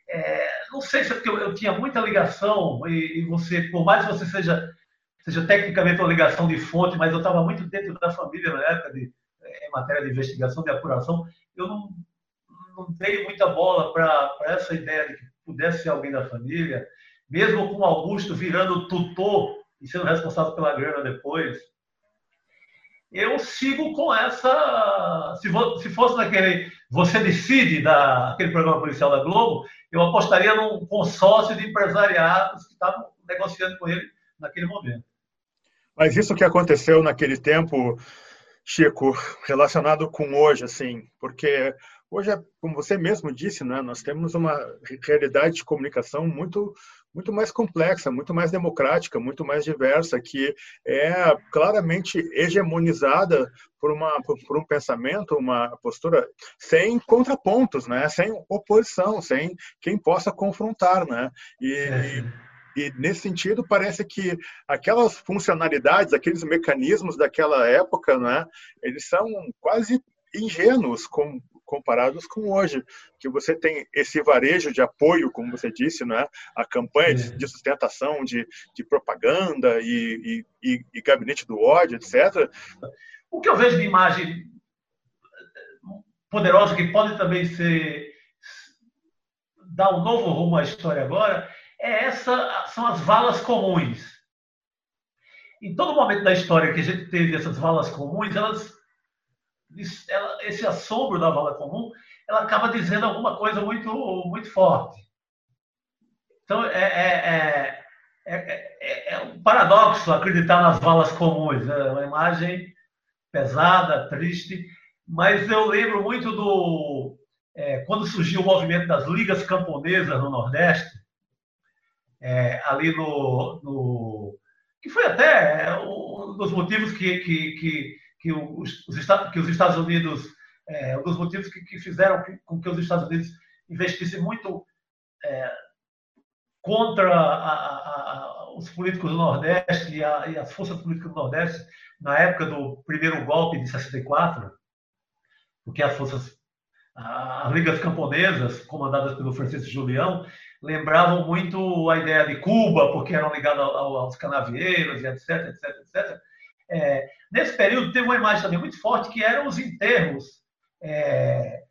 É, não sei se é porque eu, eu tinha muita ligação, e, e, você, por mais que você seja, seja tecnicamente uma ligação de fonte, mas eu estava muito dentro da família na época, de, em matéria de investigação, de apuração, eu não, não dei muita bola para essa ideia de que pudesse ser alguém da família, mesmo com Augusto virando tutor e sendo responsável pela grana depois eu sigo com essa. Se, se fosse naquele Você Decide, daquele programa policial da Globo, eu apostaria num consórcio de empresariados que estavam negociando com ele naquele momento. Mas isso que aconteceu naquele tempo, Chico, relacionado com hoje, assim, porque hoje, é, como você mesmo disse, né, nós temos uma realidade de comunicação muito muito mais complexa, muito mais democrática, muito mais diversa, que é claramente hegemonizada por, uma, por um pensamento, uma postura sem contrapontos, né? sem oposição, sem quem possa confrontar. Né? E, é. E nesse sentido, parece que aquelas funcionalidades, aqueles mecanismos daquela época, né, eles são quase ingênuos com, comparados com hoje, que você tem esse varejo de apoio, como você disse, né? a campanha de, de sustentação de, de propaganda e, e, e, gabinete do ódio, etc. O que eu vejo de imagem poderosa, que pode também ser dar um novo rumo à história agora, é essa, são as valas comuns. Em todo momento da história que a gente teve essas valas comuns, elas ela, esse assombro da vala comum, ela acaba dizendo alguma coisa muito, muito forte. Então, é, é, é, é, um paradoxo acreditar nas valas comuns. É uma imagem pesada, triste, mas eu lembro muito do. quando surgiu o movimento das ligas camponesas no Nordeste, ali no, no, que foi até um dos motivos que, que, que que os, que os Estados Unidos, é, um dos motivos que, que fizeram com que os Estados Unidos investissem muito é, contra a, a, a, os políticos do Nordeste e, e, as forças políticas do Nordeste na época do primeiro golpe de 64, porque as forças, as ligas camponesas, comandadas pelo Francisco Julião, lembravam muito a ideia de Cuba, porque eram ligadas aos canavieiros etc, etc, etc. É, nesse período, teve uma imagem também muito forte que eram os enterros, é,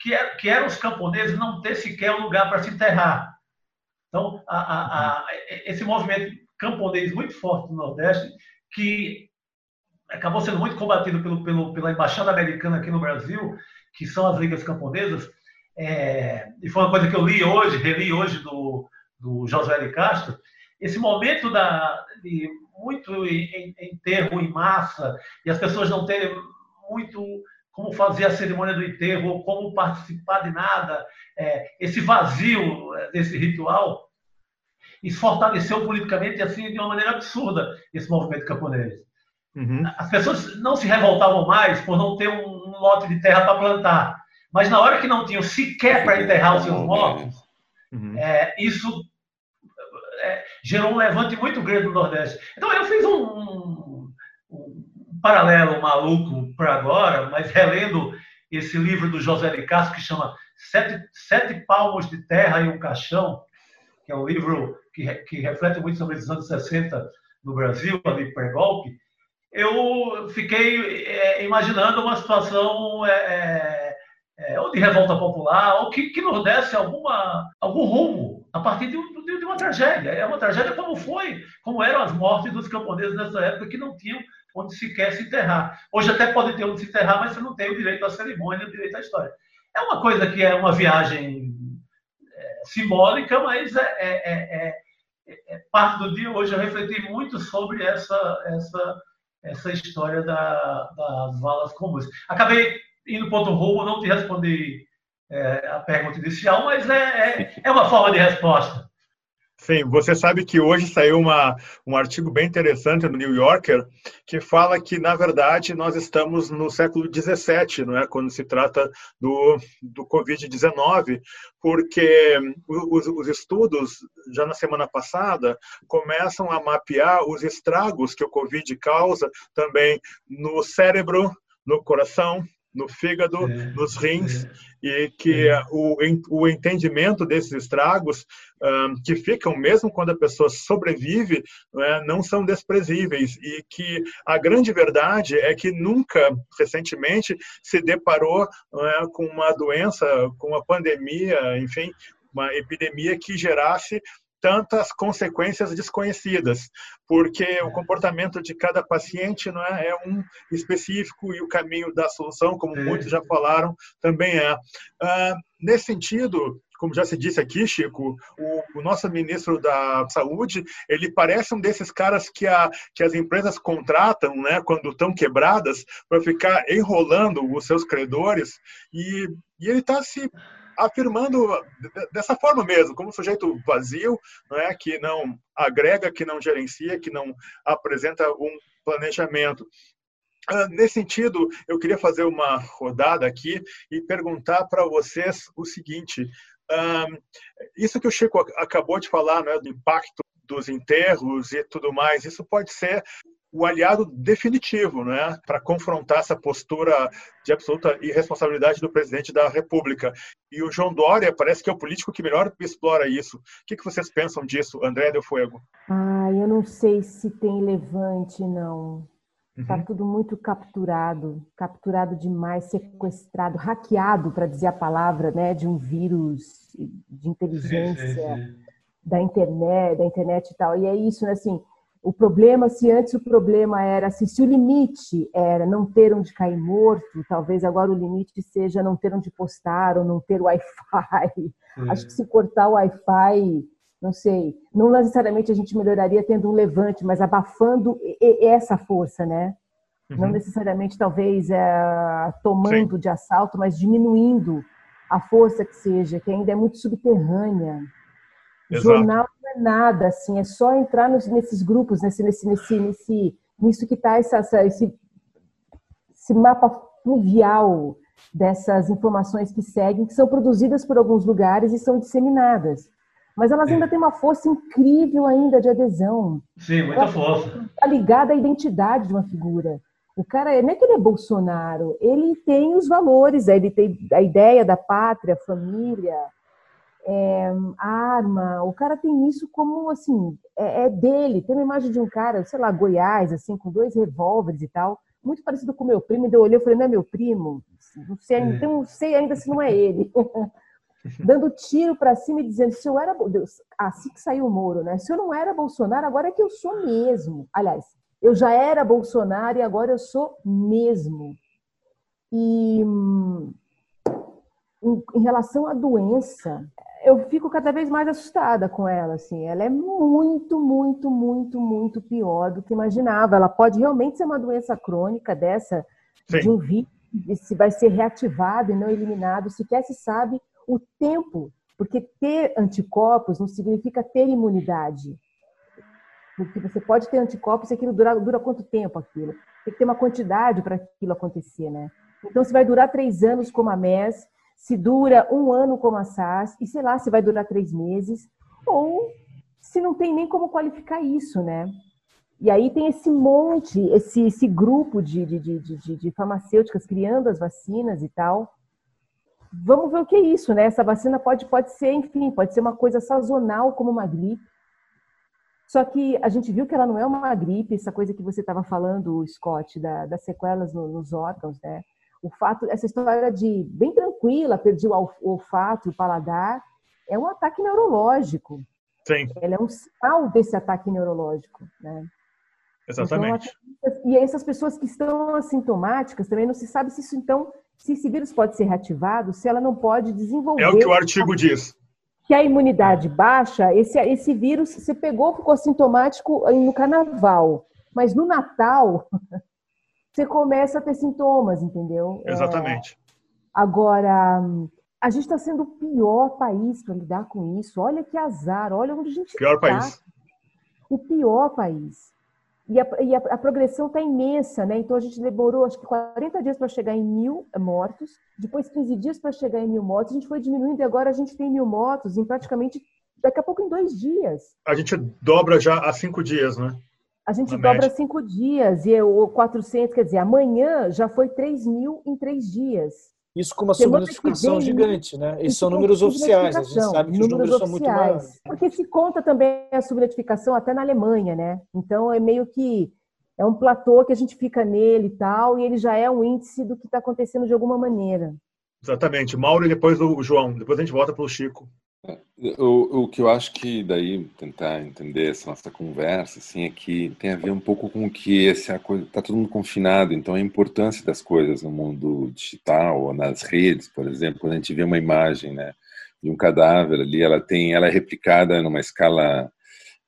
que, era, é, que eram os camponeses não ter sequer um lugar para se enterrar. Então, a, a, a, esse movimento camponês muito forte no Nordeste, que acabou sendo muito combatido pelo, pelo, pela Embaixada Americana aqui no Brasil, que são as ligas camponesas, é, e foi uma coisa que eu li hoje, reli hoje do, do Josué de Castro, esse momento da, de muito enterro em massa e as pessoas não terem muito como fazer a cerimônia do enterro ou como participar de nada, é, esse vazio é, desse ritual, isso fortaleceu politicamente assim de uma maneira absurda esse movimento camponês. Uhum. As pessoas não se revoltavam mais por não ter um, um lote de terra para plantar, mas na hora que não tinham sequer para enterrar os seus mortos, uhum. é, isso é, gerou um levante muito grande no Nordeste. Então eu fiz um, um, um paralelo maluco para agora, mas relendo esse livro do José de Castro que chama Sete, Sete Palmos de Terra e um Caixão, que é um livro que, que reflete muito sobre os anos 60 no Brasil, ali pré-golpe, eu fiquei é, imaginando uma situação é, é, ou de revolta popular, ou que, que nos desse alguma, algum rumo a partir de, de, de, uma tragédia. É uma tragédia como foi, como eram as mortes dos camponeses nessa época, que não tinham onde sequer se enterrar. Hoje até pode ter onde se enterrar, mas você não tem o direito à cerimônia, o direito à história. É uma coisa que é uma viagem é, simbólica, mas é, é, é, é, parte do dia hoje eu refleti muito sobre essa, essa, essa história da, das valas comuns. Acabei indo outro rumo, não te respondi a pergunta inicial, mas é, é uma forma de resposta. Sim, você sabe que hoje saiu uma, um artigo bem interessante no New Yorker que fala que, na verdade, nós estamos no século XVII, não é? quando se trata do, do Covid-19, porque os, os estudos, já na semana passada, começam a mapear os estragos que o Covid causa também no cérebro, no coração, no fígado, é, nos rins, é, e que é. o, o entendimento desses estragos, um, que ficam mesmo quando a pessoa sobrevive, não, é, não são desprezíveis, e que a grande verdade é que nunca, recentemente, se deparou é, com uma doença, com uma pandemia, enfim, uma epidemia que gerasse tantas consequências desconhecidas, porque o comportamento de cada paciente não é, é um específico e o caminho da solução, como muitos já falaram, também é. Uh, nesse sentido, como já se disse aqui, Chico, o, o, nosso ministro da Saúde, ele parece um desses caras que, a, que as empresas contratam, né, quando estão quebradas, para ficar enrolando os seus credores, e, e ele está se afirmando dessa forma mesmo, como um sujeito vazio, não é, que não agrega, que não gerencia, que não apresenta um planejamento. Ah, nesse sentido, eu queria fazer uma rodada aqui e perguntar para vocês o seguinte: ah, isso que o Chico acabou de falar, né, do impacto dos enterros e tudo mais, isso pode ser o aliado definitivo né, para confrontar essa postura de absoluta irresponsabilidade do presidente da República. E o João Dória parece que é o político que melhor explora isso. O que, que vocês pensam disso, André Del Fuego? Ah, eu não sei se tem levante, não. Está uhum. tudo muito capturado, capturado demais, sequestrado, hackeado, para dizer a palavra, né, de um vírus de inteligência sim, sim, sim. da internet, da internet e tal. E é isso, né, assim, o problema, se antes o problema era assim, se o limite era não ter onde cair morto, talvez agora o limite seja não ter onde postar ou não ter Wi-Fi. Acho que se cortar o Wi-Fi, não sei, não necessariamente a gente melhoraria tendo um levante, mas abafando essa força, né? Uhum. Não necessariamente, talvez, é, tomando Sim. de assalto, mas diminuindo a força que seja, que ainda é muito subterrânea. Exato. Jornal nada, assim, é só entrar nos, nesses grupos, nesse, nesse, nesse, nesse, nisso que está esse, esse mapa fluvial dessas informações que seguem, que são produzidas por alguns lugares e são disseminadas. Mas elas ainda têm uma força incrível ainda de adesão. Sim, muita Ela força. Está ligada à identidade de uma figura. O cara, não é que ele é Bolsonaro, ele tem os valores, ele tem a ideia da pátria, família, é, arma, o cara tem isso como assim, é, é, dele. Tem uma imagem de um cara, sei lá, Goiás, assim, com dois revólveres e tal, muito parecido com meu primo. E eu olhei e falei, não é meu primo? Não sei, é. então não sei ainda se não é ele. Dando tiro para cima e dizendo, se eu era. Deus, assim que saiu o Moro, né? Se eu não era Bolsonaro, agora é que eu sou mesmo. Aliás, eu já era Bolsonaro e agora eu sou mesmo. E hum, em relação à doença, eu fico cada vez mais assustada com ela, assim. Ela é muito, muito, muito, muito pior do que imaginava. Ela pode realmente ser uma doença crônica dessa, Sim. de um vírus, se vai ser reativado e não eliminado. Sequer se sabe o tempo, porque ter anticorpos não significa ter imunidade. Porque você pode ter anticorpos e aquilo dura, dura quanto tempo aquilo? Tem que ter uma quantidade para aquilo acontecer, né? Então, se vai durar três anos como a MES, se dura um ano como a SARS, e sei lá se vai durar três meses, ou se não tem nem como qualificar isso, né? E aí tem esse monte, esse, esse grupo de, de, de, de, farmacêuticas criando as vacinas e tal. vamos ver o que é isso, né? Essa vacina pode, pode ser, enfim, pode ser uma coisa sazonal como uma gripe. Só que a gente viu que ela não é uma gripe, essa coisa que você estava falando, Scott, da, das sequelas no, nos órgãos, né? O fato, essa história de bem tranquila, perdi o olfato e o paladar, é um ataque neurológico. Sim. Ela é um sinal desse ataque neurológico, né? Exatamente. Então, e essas pessoas que estão assintomáticas também não se sabe se isso então, se esse vírus pode ser reativado, se ela não pode desenvolver. É o que o artigo diz. Que a imunidade baixa, esse, esse vírus você pegou, ficou assintomático no carnaval, mas no Natal você começa a ter sintomas, entendeu? É, Exatamente. É, agora, a gente está sendo o pior país para lidar com isso. Olha que azar, olha onde a gente Pior tá. país. O pior país. E a, e a, a progressão está imensa, né? Então a gente demorou acho que 40 dias para chegar em mil mortos, depois 15 dias para chegar em mil mortos, a gente foi diminuindo e agora a gente tem mil mortos em praticamente daqui a pouco em dois dias. A gente dobra já há cinco dias, né? A gente Na dobra média. cinco dias e o 400, quer dizer, amanhã já foi 3 mil em três dias. Isso com uma subnotificação gigante, né? Esses são números oficiais, a gente sabe que números os números oficiais, são muito maiores. Porque se conta também a subnotificação até na Alemanha, né? Então é meio que é um platô que a gente fica nele e tal, e ele já é um índice do que está acontecendo de alguma maneira. Exatamente. Mauro e depois o João. Depois a gente volta para o Chico. O, o que eu acho que daí tentar entender essa nossa conversa assim é que tem a ver um pouco com que essa coisa tá todo mundo confinado, então a importância das coisas no mundo digital ou nas redes, por exemplo, quando a gente vê uma imagem, né, de um cadáver ali, ela tem, ela é replicada numa escala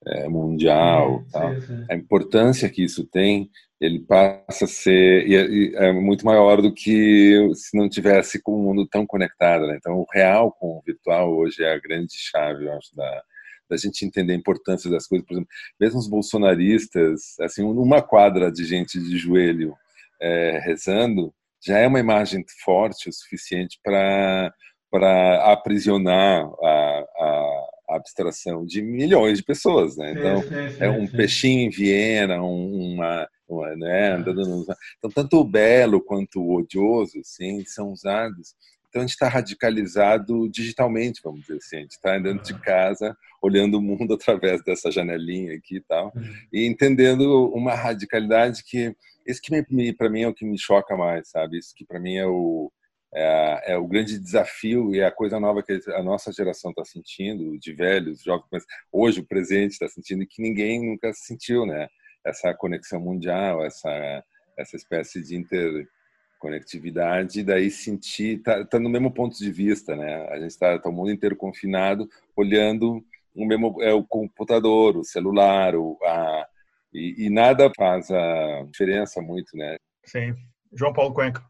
é, mundial, sim, tal. Sim, sim. a importância que isso tem ele passa a ser é, é, muito maior do que se não tivesse com o mundo tão conectado. Né? Então, o real com o virtual hoje é a grande chave, eu acho, da, da gente entender a importância das coisas. Por exemplo, mesmo os bolsonaristas, assim, uma quadra de gente de joelho é, rezando já é uma imagem forte o suficiente para para aprisionar a a abstração de milhões de pessoas, né? Então sim, é um peixinho em Viena, uma, uma né? Andando no... então tanto o belo quanto o odioso, sim, são usados. Então a gente está radicalizado digitalmente, vamos dizer assim. A gente está andando de casa, olhando o mundo através dessa janelinha aqui e tal, uhum. e entendendo uma radicalidade que isso que para mim é o que me choca mais, sabe? Isso que para mim é o é, é, o grande desafio e é a coisa nova que a nossa geração está sentindo, de velhos, jovens, mas hoje o presente está sentindo e que ninguém nunca sentiu, né? Essa conexão mundial, essa essa espécie de interconectividade, daí sentir, tá, tá, no mesmo ponto de vista, né? A gente está tá o mundo inteiro confinado, olhando o mesmo é o computador, o celular, o, a, e, e nada faz a diferença muito, né? Sim. João Paulo Cuenca.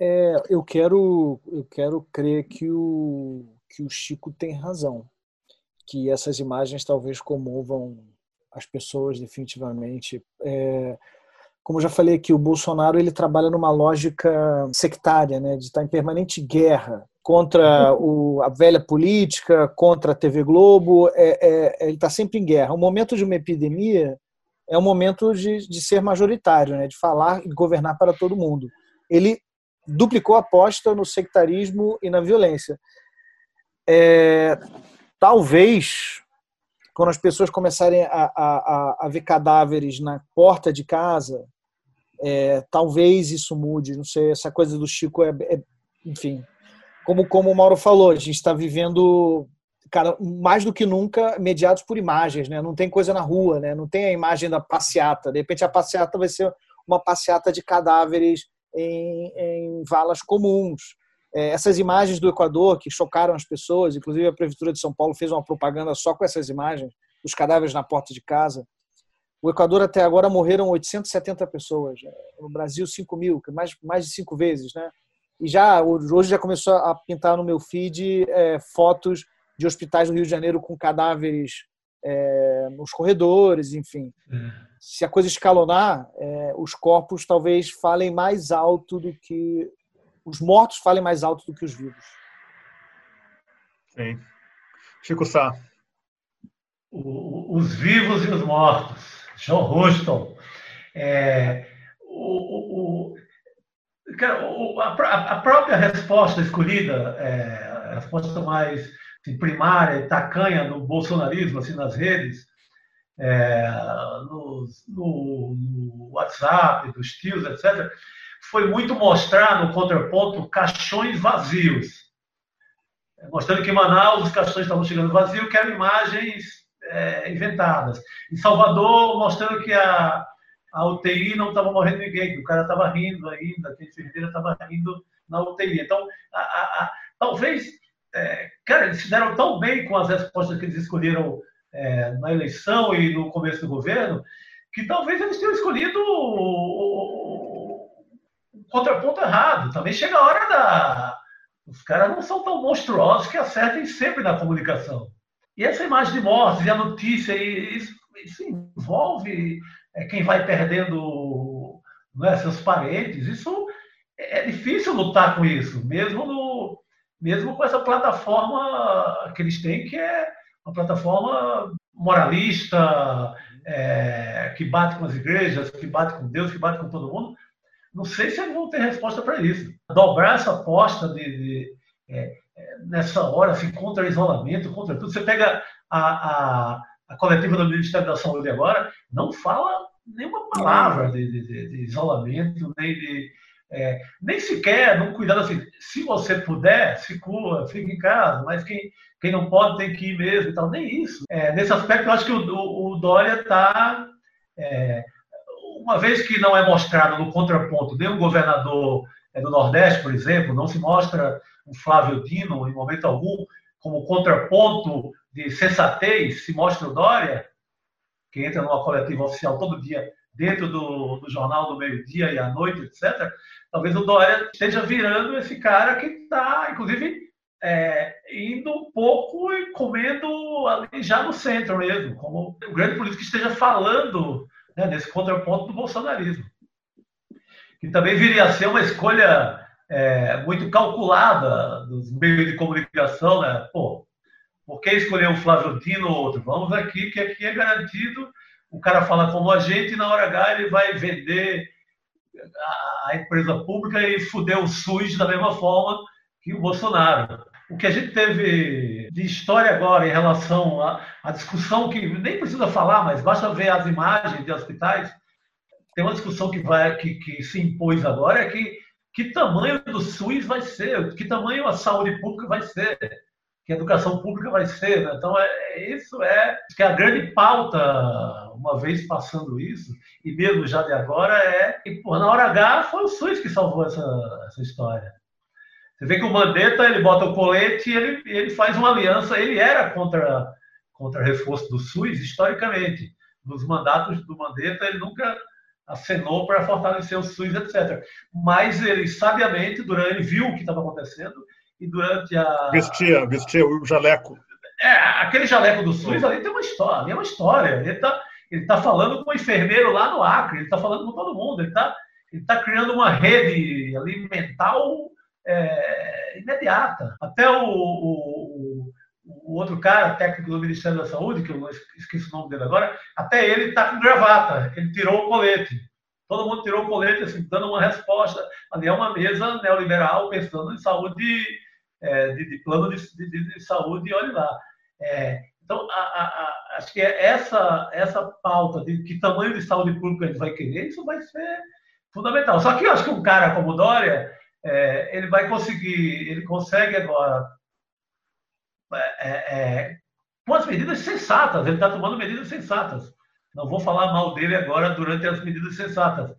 É, eu quero, eu quero crer que o, que o Chico tem razão, que essas imagens talvez comovam as pessoas definitivamente. É, como já falei aqui, o Bolsonaro ele trabalha numa lógica sectária, né, de estar em permanente guerra contra o, a velha política, contra a TV Globo. É, é, ele está sempre em guerra. O momento de uma epidemia é um momento de, de ser majoritário, né, de falar e governar para todo mundo. Ele duplicou a aposta no sectarismo e na violência. É, talvez, quando as pessoas começarem a, a, a ver cadáveres na porta de casa, é, talvez isso mude. Não sei, essa coisa do Chico é, é enfim. Como, como o Mauro falou, a gente está vivendo cara, mais do que nunca mediados por imagens, né? Não tem coisa na rua, né? Não tem a imagem da passeata. De repente a passeata vai ser uma passeata de cadáveres em, em valas comuns. É, essas imagens do Equador que chocaram as pessoas, inclusive a Prefeitura de São Paulo fez uma propaganda só com essas imagens, os cadáveres na porta de casa. O Equador até agora morreram 870 pessoas, é, no Brasil 5 mil, mais, mais de cinco vezes, né? E já hoje já começou a pintar no meu feed é, fotos de hospitais do Rio de Janeiro com cadáveres é, nos corredores, enfim. É se a coisa escalonar, é, os corpos talvez falem mais alto do que. Os mortos falem mais alto do que os vivos. Sim. Chico Sá. O, os vivos e os mortos. John Huston. É, o, o, a, própria resposta escolhida, é, a resposta mais assim, primária e tacanha do bolsonarismo assim, nas redes, é, no, no, no, WhatsApp, dos tios, etc., foi muito mostrar no contraponto caixões vazios. Mostrando que em Manaus os caixões estavam chegando vazios, que eram imagens é, inventadas. Em Salvador, mostrando que a, a UTI não estava morrendo ninguém, que o cara estava rindo ainda, que a enfermeira estava rindo na UTI. Então, a, a, a, talvez, é, cara, eles se deram tão bem com as respostas que eles escolheram é, na eleição e no começo do governo, que talvez eles tenham escolhido o, o, o contraponto errado. Também chega a hora da. Os caras não são tão monstruosos que acertem sempre na comunicação. E essa imagem de mortes e a notícia, isso, isso envolve é quem vai perdendo né, seus parentes. Isso é difícil lutar com isso, mesmo, no, mesmo com essa plataforma que eles têm, que é uma plataforma moralista, é, que bate com as igrejas, que bate com Deus, que bate com todo mundo. Não sei se eles vão ter resposta para isso. Dobrar essa aposta de, de é, é nessa hora, assim, contra isolamento, contra tudo. Você pega a, a, a coletiva do Ministério da Saúde agora, não fala nenhuma palavra de, de, de isolamento, nem de. É, nem sequer num cuidado assim. Se você puder, se cura, fique em casa, mas quem, quem não pode tem que ir mesmo e tal. Nem isso. É, nesse aspecto, eu acho que o, o, o Dória está. É, uma vez que não é mostrado no contraponto nenhum governador é, do Nordeste, por exemplo, não se mostra o Flávio Dino em momento algum como contraponto de sensatez, se mostra o Dória, que entra numa coletiva oficial todo dia dentro do, do jornal do meio-dia e à noite, etc., talvez o Dória esteja virando esse cara que está, inclusive, é, indo um pouco e comendo ali já no centro mesmo, como o grande político que esteja falando né, nesse contraponto do bolsonarismo. Que também viria a ser uma escolha é, muito calculada dos meios de comunicação, né? Pô, por que escolher um Flávio Dino ou outro? Vamos aqui, que aqui é garantido. O cara fala como a gente e na hora H ele vai vender a, a empresa pública e fuder o SUS da mesma forma que o Bolsonaro. O que a gente teve de história agora em relação à, discussão que nem precisa falar, mas basta ver as imagens de hospitais. Tem uma discussão que vai que, que se impôs agora é que que tamanho do SUS vai ser, que tamanho a saúde pública vai ser que a educação pública vai ser. Né? Então, é, é, isso é que a grande pauta, uma vez passando isso, e mesmo já de agora, é que pô, na hora H foi o SUS que salvou essa, essa história. Você vê que o Mandetta ele bota o colete e ele, ele faz uma aliança. Ele era contra, contra reforço do SUS, historicamente. Nos mandatos do Mandetta, ele nunca acenou para fortalecer o SUS, etc. Mas ele, sabiamente, durante, ele viu o que estava acontecendo e durante a. Vestia, vestia o jaleco. É, aquele jaleco do SUS ali tem uma história, ali é uma história. Ele está ele tá falando com o enfermeiro lá no Acre, ele está falando com todo mundo, ele está ele tá criando uma rede ali mental é, imediata. Até o, o, o, outro cara, técnico do Ministério da Saúde, que eu esqueci o nome dele agora, até ele está com gravata, ele tirou o colete. Todo mundo tirou o colete, assim, dando uma resposta. Ali é uma mesa neoliberal pensando em saúde é, de, de, plano de, de, de, saúde e olhe lá. É, então, a, a, a, acho que essa, essa pauta de que tamanho de saúde pública a gente vai querer, isso vai ser fundamental. Só que eu acho que um cara como Dória, é, ele vai conseguir, ele consegue agora, é, é, com as medidas sensatas, ele está tomando medidas sensatas. Não vou falar mal dele agora durante as medidas sensatas,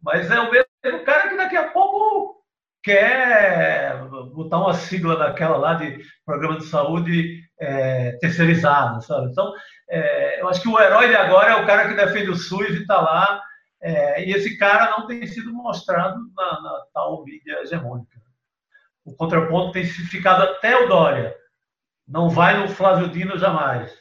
mas é o mesmo cara que daqui a pouco quer botar uma sigla daquela lá de programa de saúde é, terceirizado, sabe? Então, é, eu acho que o herói de agora é o cara que defende o SUS e está lá, é, e esse cara não tem sido mostrado na, na, tal mídia hegemônica. O contraponto tem ficado até o Dória. Não vai no Flávio Dino jamais.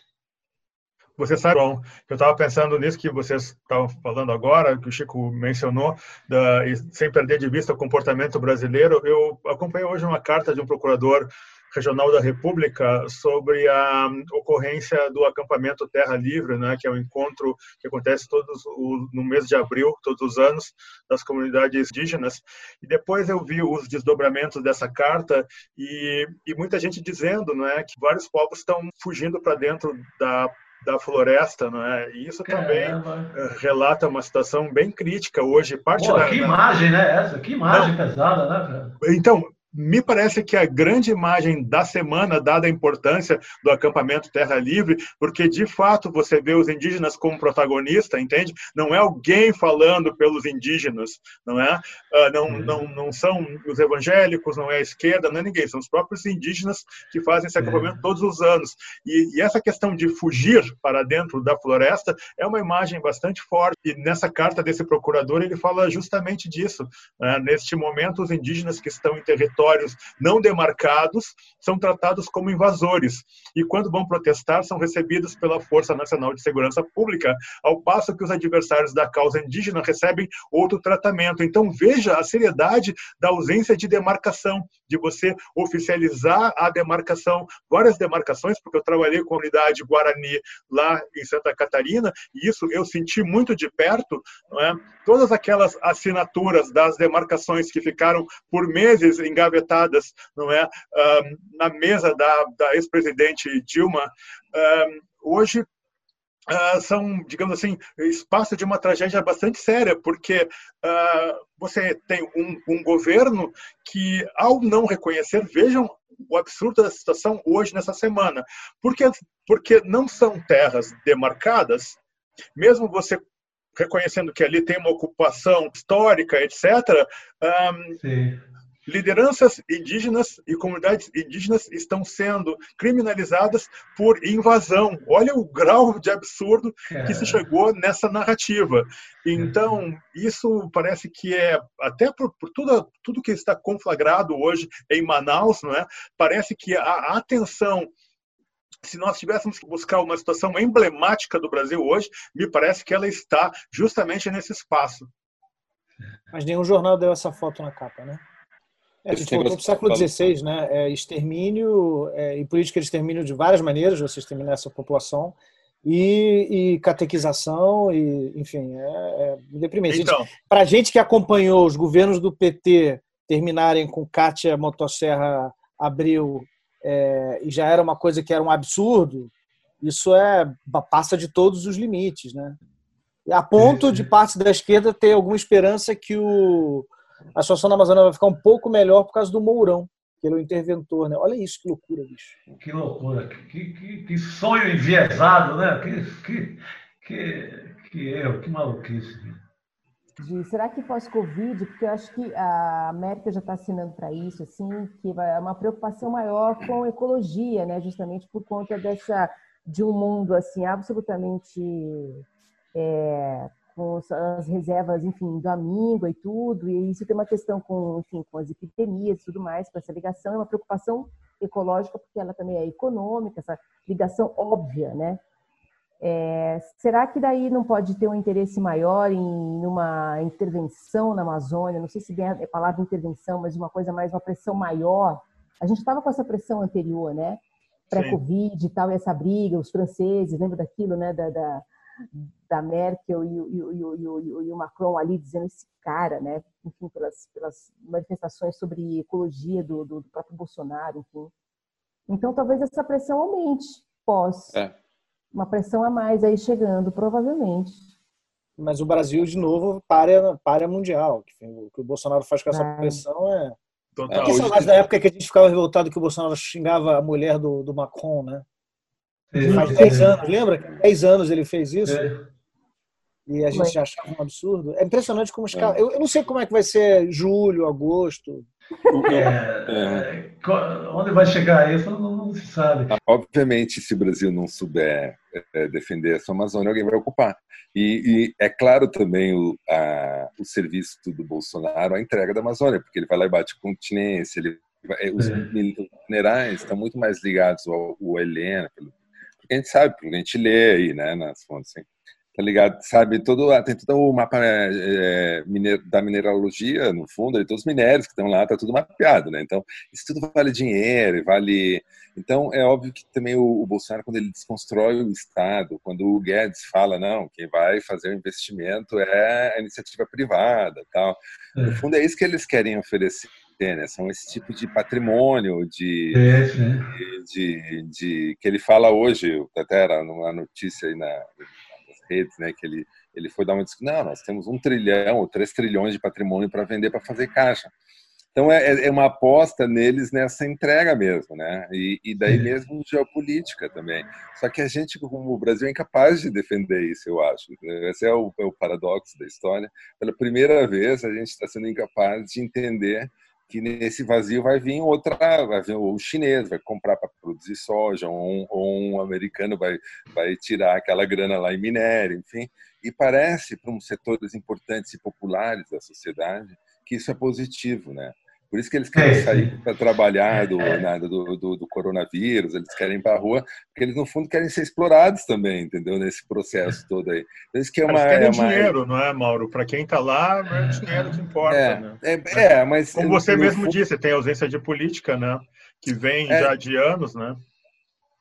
Você sabe, João, que eu estava pensando nisso que vocês estavam falando agora, que o Chico mencionou, da, sem perder de vista o comportamento brasileiro. Eu acompanhei hoje uma carta de um procurador Regional da República sobre a ocorrência do acampamento Terra Livre, né, que é um encontro que acontece todos o, no mês de abril, todos os anos, das comunidades indígenas. E depois eu vi os desdobramentos dessa carta e, e muita gente dizendo né, que vários povos estão fugindo para dentro da da floresta, não é? E isso Caramba. também eh, relata uma situação bem crítica hoje. Parte Pô, da, que imagem, né? Essa, que imagem Não. pesada, né? Então, me parece que a grande imagem da semana, dada a importância do acampamento Terra Livre, porque de fato você vê os indígenas como protagonista, entende? Não é alguém falando pelos indígenas, não é? Uh, não, uhum. não, não são os evangélicos, não é a esquerda, não é ninguém, são os próprios indígenas que fazem esse acampamento uhum. todos os anos. E, e, essa questão de fugir para dentro da floresta é uma imagem bastante forte. E nessa carta desse procurador ele fala justamente disso. Né? Neste momento, os indígenas que estão em território territórios não demarcados são tratados como invasores e, quando vão protestar, são recebidos pela Força Nacional de Segurança Pública, ao passo que os adversários da causa indígena recebem outro tratamento. Então, veja a seriedade da ausência de demarcação, de você oficializar a demarcação, várias demarcações, porque eu trabalhei com a unidade Guarani lá em Santa Catarina, e isso eu senti muito de perto, não é? todas aquelas assinaturas das demarcações que ficaram por meses engavetadas, não é, na mesa da, da ex-presidente Dilma, hoje Uh, são, digamos assim, espaço de uma tragédia bastante séria, porque uh, você tem um, um, governo que, ao não reconhecer, vejam o absurdo da situação hoje, nessa semana, porque, porque não são terras demarcadas, mesmo você reconhecendo que ali tem uma ocupação histórica, etc., um, lideranças indígenas e comunidades indígenas estão sendo criminalizadas por invasão. Olha o grau de absurdo que se chegou nessa narrativa. Então, isso parece que é, até por, por tudo, tudo que está conflagrado hoje em Manaus, não é? parece que a atenção se nós tivéssemos que buscar uma situação emblemática do Brasil hoje, me parece que ela está justamente nesse espaço. Mas nenhum jornal deu essa foto na capa, né? É, a gente voltou para o século XVI, né? É, extermínio é, e política de extermínio de várias maneiras, você exterminar essa população e, e catequização e, enfim, é, é deprimente. Então, para a gente que acompanhou os governos do PT terminarem com Kátia Motosserra Abril é, e já era uma coisa que era um absurdo, isso é passa de todos os limites, né? A ponto de parte da esquerda ter alguma esperança que o, a situação na Amazônia vai ficar um pouco melhor por causa do Mourão, que ele é o interventor, né? Olha isso, que loucura, bicho. Que loucura, que, que, que sonho enviesado, né? Que, que, que, que erro, que maluquice de será que pós-Covid, porque eu acho que a América já está assinando para isso, assim, que é uma preocupação maior com ecologia, né, justamente por conta dessa de um mundo assim absolutamente é, com as reservas, enfim, do amíngua e tudo, e isso tem uma questão com, enfim, com as epidemias e tudo mais, com essa ligação, é uma preocupação ecológica, porque ela também é econômica, essa ligação óbvia, né, é, será que daí não pode ter um interesse maior em uma intervenção na Amazônia? Não sei se bem a palavra intervenção, mas uma coisa mais, uma pressão maior. A gente estava com essa pressão anterior, né? Pré-Covid e tal, e essa briga, os franceses, lembra daquilo, né? Da, da, da Merkel e, e, e, e, o Macron ali dizendo esse cara, né? Enfim, pelas, pelas manifestações sobre ecologia do, do, do próprio Bolsonaro, enfim. Então, talvez essa pressão aumente pós. É uma pressão a mais aí chegando, provavelmente. Mas o Brasil, de novo, para, para mundial. O que o Bolsonaro faz com essa pressão é. Total. É que saudades da época que a gente ficava revoltado que o Bolsonaro xingava a mulher do, do Macron, né? É, Faz 10 anos, lembra? 10 anos ele fez isso. É. E a gente achava um absurdo. É impressionante como os caras. Eu, eu não sei como é que vai ser julho, agosto. É, é. Onde vai chegar isso não, não, se sabe. Obviamente, se o Brasil não souber é, defender a sua Amazônia, alguém vai ocupar. E, e é claro também o, a, o serviço do Bolsonaro, a entrega da Amazônia, porque ele vai lá e bate continência, ele os é. minerais estão muito mais ligados ao, ao Helena, porque a gente sabe, porque a gente lê aí, né, nas fontes. Assim tá ligado? Sabe, todo, tem todo o mapa é, da mineralogia, no fundo, e todos os minérios que estão lá, tá tudo mapeado, né? Então, isso tudo vale dinheiro, vale... Então, é óbvio que também o, o Bolsonaro, quando ele desconstrói o Estado, quando o Guedes fala, não, quem vai fazer o investimento é a iniciativa privada, tal. No é. fundo, é isso que eles querem oferecer. Né? São esse tipo de patrimônio de, é, de, de, de, que ele fala hoje, até era numa notícia aí na, redes, né? Que ele, ele foi dar uma discussão. Não, nós temos um trilhão ou três trilhões de patrimônio para vender para fazer caixa. Então é, é, uma aposta neles nessa entrega mesmo, né? E, e, daí mesmo geopolítica também. Só que a gente, como o Brasil, é incapaz de defender isso, eu acho. Esse é o, é o paradoxo da história. Pela primeira vez, a gente está sendo incapaz de entender que nesse vazio vai vir outra, vai vir o chinês, vai comprar para produzir soja, ou um, ou um, americano vai, vai tirar aquela grana lá em minério, enfim. E parece, para uns setores importantes e populares da sociedade, que isso é positivo, né? Por isso que eles querem é, sair para trabalhar do, é. nada, do, do, do, coronavírus, eles querem ir para a rua, porque eles, no fundo, querem ser explorados também, entendeu? Nesse processo todo aí. Então, isso que é uma, eles querem é uma... dinheiro, não é, Mauro? Para quem está lá, não é dinheiro que importa, é, né? É, é, mas... Como você mesmo fundo... disse, tem ausência de política, né? Que vem é. já de anos, né?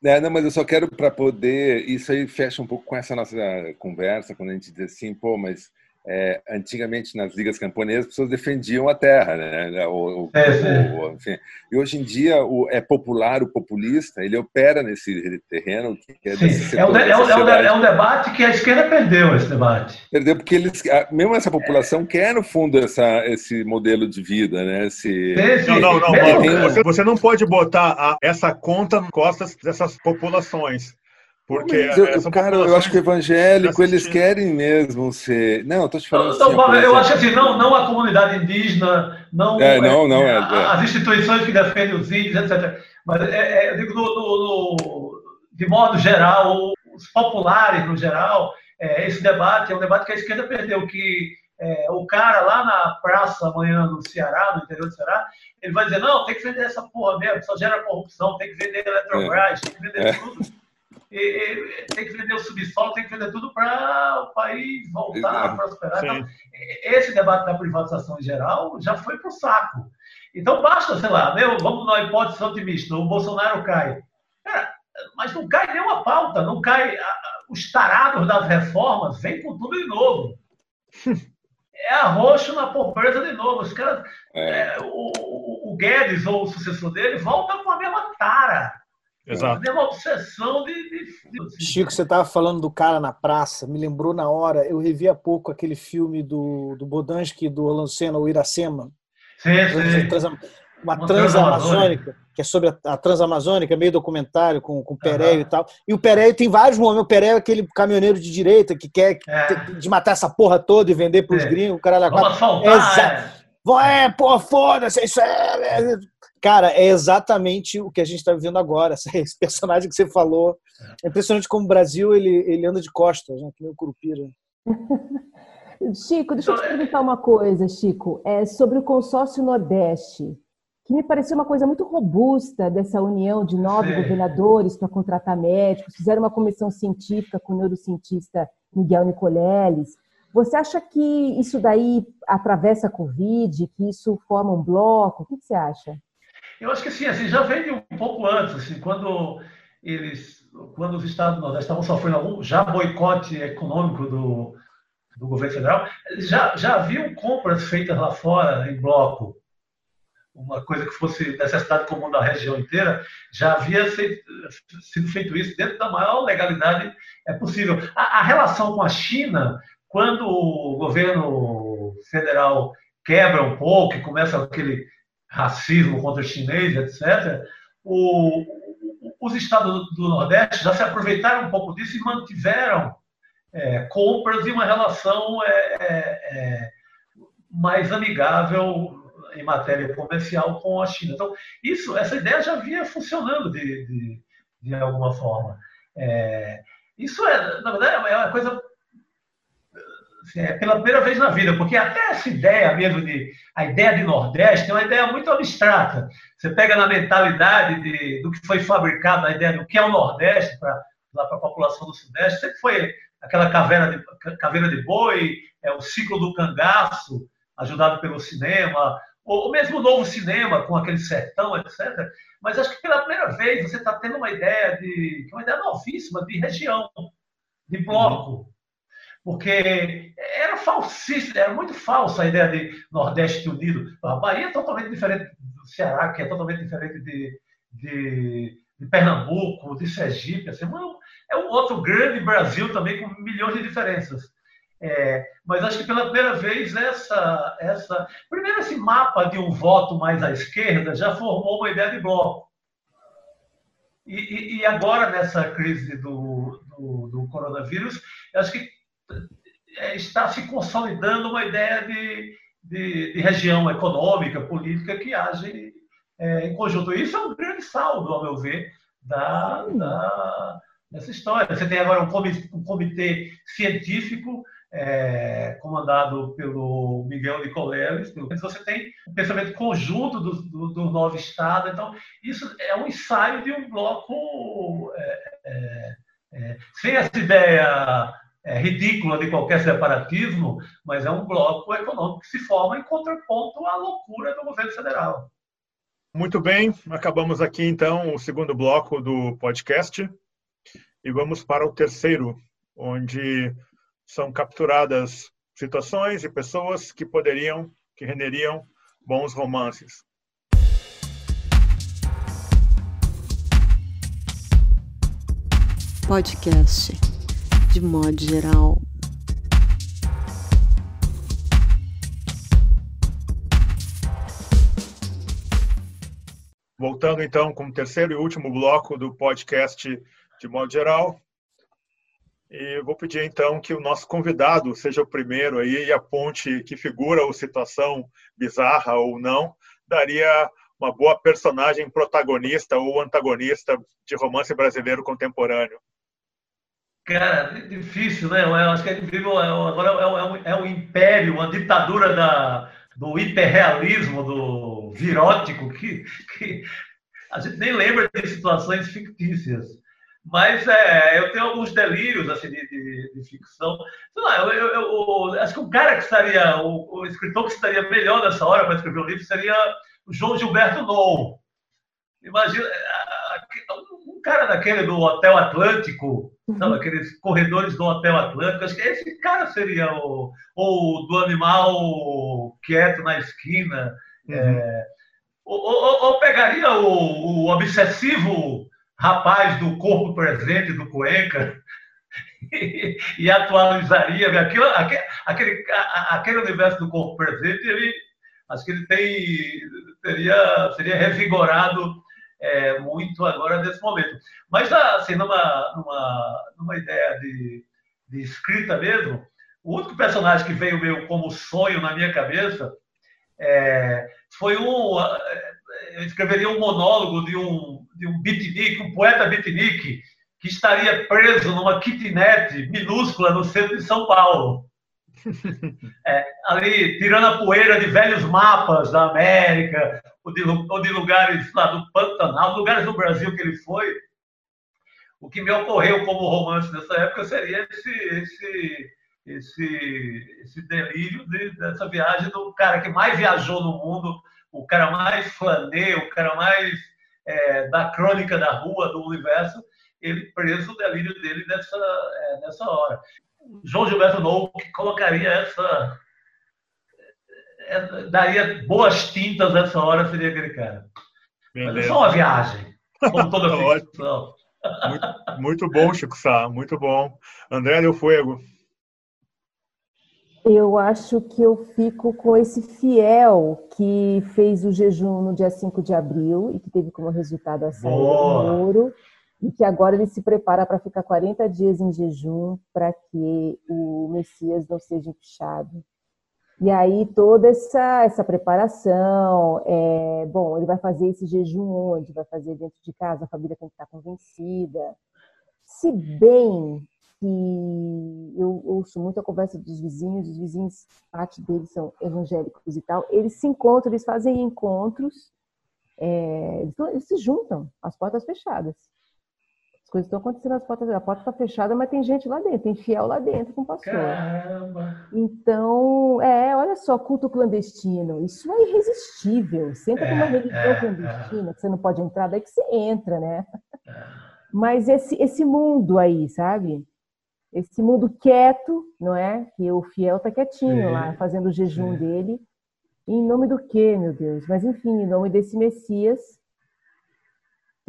É, não, mas eu só quero para poder. Isso aí fecha um pouco com essa nossa conversa, quando a gente diz assim, pô, mas é, antigamente nas ligas camponesas as pessoas defendiam a terra, né? O, o, é, o, enfim. E hoje em dia o, é popular, o populista, ele opera nesse terreno que é, é, um, é, um, é, um, debate que a esquerda perdeu esse debate. Perdeu porque eles, mesmo essa população quer no fundo essa, esse modelo de vida, né? Esse, não, não, não. Você, você não pode botar a, essa conta nas costas dessas populações. Porque eu, cara, eu acho que evangélico eles querem mesmo ser. Não, eu tô te falando. Não, assim, eu acho assim, não, não a comunidade indígena, não, é, não, não é, é, as instituições que defendem os índios, etc. Mas é, é, eu digo, no, no, no, de modo geral, os populares no geral, é, esse debate é um debate que a esquerda perdeu, que é, o cara lá na praça amanhã no Ceará, no interior do Ceará, ele vai dizer, não, tem que vender essa porra mesmo, só gera corrupção, tem que vender Eletrobras, tem que vender tudo tem que vender o subsolo, tem que vender tudo para o país voltar a prosperar. Então, esse debate da privatização em geral já foi para o saco. Então, basta, sei lá, meu, vamos na hipótese otimista, o Bolsonaro cai. mas não cai nenhuma pauta, não cai. Os tarados das reformas vêm com tudo de novo. É arroxo na pobreza de novo. Os caras, é. É, o, o, Guedes ou o sucessor dele volta com a mesma tara. Exato. É uma obsessão de, de... Chico, você estava falando do cara na praça, me lembrou na hora. Eu revi há pouco aquele filme do, do Bodansky do Lancena, o Iracema. Sim, sim. Trans, uma, uma transamazônica, que é sobre a, a transamazônica, meio documentário com, com o Pereio uhum. e tal. E o Pereio tem vários momentos. O Pereio é aquele caminhoneiro de direita que quer é. de matar essa porra toda e vender para os é. gringos. O cara lá. Vamos asfaltar, é. é, pô, foda-se, isso é, é Cara, é exatamente o que a gente está vivendo agora. Esse personagem que você falou. É impressionante como o Brasil ele, ele anda de costas, né? que nem o Curupira. Chico, deixa eu te perguntar uma coisa, Chico. É sobre o consórcio Nordeste, que me pareceu uma coisa muito robusta dessa união de nove Sim. governadores para contratar médicos. Fizeram uma comissão científica com o neurocientista Miguel Nicoleles. Você acha que isso daí atravessa a Covid, que isso forma um bloco? O que você acha? Eu acho que assim, assim já vem um pouco antes, assim, quando eles, quando os estados do Nordeste estavam sofrendo algum já boicote econômico do, do governo federal, já, já haviam compras feitas lá fora em bloco, uma coisa que fosse necessidade comum da região inteira, já havia sido feito isso dentro da maior legalidade é possível. A, a relação com a China, quando o governo federal quebra um pouco e começa aquele racismo contra o chinês, etc., o, os estados do Nordeste já se aproveitaram um pouco disso e mantiveram é, compras e uma relação é, é, é, mais amigável em matéria comercial com a China. Então, isso, essa ideia já vinha funcionando de, de, de alguma forma. É, isso é, na verdade, é uma coisa é pela primeira vez na vida, porque até essa ideia mesmo de a ideia de Nordeste é uma ideia muito abstrata. Você pega na mentalidade de, do que foi fabricado, a ideia do que é o Nordeste para a população do Sudeste, sempre foi aquela caveira de, caveira de boi, é, o ciclo do cangaço, ajudado pelo cinema, ou mesmo o novo cinema, com aquele sertão, etc. Mas acho que pela primeira vez você está tendo uma ideia de, uma ideia novíssima de região, de bloco. Porque era falsíssimo, era muito falsa a ideia de Nordeste unido. A Bahia é totalmente diferente do Ceará, que é totalmente diferente de, de, de Pernambuco, de Sergipe. Assim, é um outro grande Brasil também com milhões de diferenças. É, mas acho que pela primeira vez essa, essa. Primeiro, esse mapa de um voto mais à esquerda já formou uma ideia de bloco. E, e, e agora, nessa crise do, do, do coronavírus, acho que está se consolidando uma ideia de, de, de região econômica, política que age é, em conjunto. Isso é um grande saldo, ao meu ver, da, da, dessa história. Você tem agora um comitê, um comitê científico é, comandado pelo Miguel Nicoleles. Você tem o um pensamento conjunto do, do, do, novo Estado. Então, isso é um ensaio de um bloco é, é, é sem essa ideia é, ridícula de qualquer separatismo, mas é um bloco econômico que se forma em contraponto à loucura do governo federal. Muito bem, acabamos aqui então o segundo bloco do podcast e vamos para o terceiro, onde são capturadas situações e pessoas que poderiam, que renderiam bons romances. Podcast, de modo geral. Voltando então com o terceiro e último bloco do podcast de modo geral, e vou pedir então que o nosso convidado seja o primeiro aí e aponte que figura ou situação bizarra ou não daria uma boa personagem protagonista ou antagonista de romance brasileiro contemporâneo. Cara, difícil, né? Eu acho que a gente vive agora é, um, é um império, uma ditadura da, do hiperrealismo, do virótico, que, que a gente nem lembra de situações fictícias. Mas é, eu tenho alguns delírios assim, de, de, de ficção. Sei lá, eu, eu, eu, acho que o cara que estaria, o, o escritor que estaria melhor nessa hora para escrever o um livro seria o João Gilberto Nou. Imagina, cara daquele do Hotel Atlântico, uhum. sabe, aqueles corredores do Hotel Atlântico, acho que esse cara seria o. Ou do animal quieto na esquina. Uhum. É, ou, ou, ou, pegaria o, o obsessivo rapaz do corpo presente do Cuenca e, e atualizaria aquilo, aquele, aquele, aquele universo do corpo presente, ele acho que ele tem teria seria revigorado é, muito agora nesse momento. Mas assim, numa, numa, numa ideia de, de escrita mesmo, o único personagem que veio meio como sonho na minha cabeça é, foi um eu escreveria um monólogo de um, de um beatnik, um poeta beatnik, que estaria preso numa kitnet minúscula no centro de São Paulo. É, ali, tirando a poeira de velhos mapas da América, ou de, ou de lugares lá do Pantanal, lugares do Brasil que ele foi. O que me ocorreu como romance nessa época seria esse, esse, esse, esse delírio de, dessa viagem do cara que mais viajou no mundo o cara mais flanê, o cara mais é, da crônica da rua, do universo, ele preso o delírio dele nessa, é, nessa hora. João Gilberto Novo colocaria essa. É, daria boas tintas nessa hora, seria aquele cara. Beleza. Mas é só uma viagem, como toda ficção. muito, muito bom, Chico Sá, muito bom. André Del Fuego. Eu acho que eu fico com esse fiel que fez o jejum no dia 5 de abril e que teve como resultado a saída do ouro e que agora ele se prepara para ficar 40 dias em jejum para que o Messias não seja empichado. E aí toda essa, essa preparação, é, bom, ele vai fazer esse jejum onde? Vai fazer dentro de casa, a família tem que estar convencida. Se bem que eu ouço muito a conversa dos vizinhos, os vizinhos, parte deles são evangélicos e tal, eles se encontram, eles fazem encontros, é, eles, eles, se juntam, as portas fechadas. Coisas estão acontecendo, as portas, a porta está fechada, mas tem gente lá dentro, tem fiel lá dentro com o pastor. Caramba! Então, é, olha só, culto clandestino, isso é irresistível. Você entra É, uma religião é, clandestina, que você não pode entrar, daí que você entra, né? Mas esse, esse mundo aí, sabe? Esse mundo quieto, não é? Que o fiel tá quietinho Sim, lá, fazendo o jejum sim. dele. Em nome do quê, meu Deus? Mas enfim, em nome desse Messias,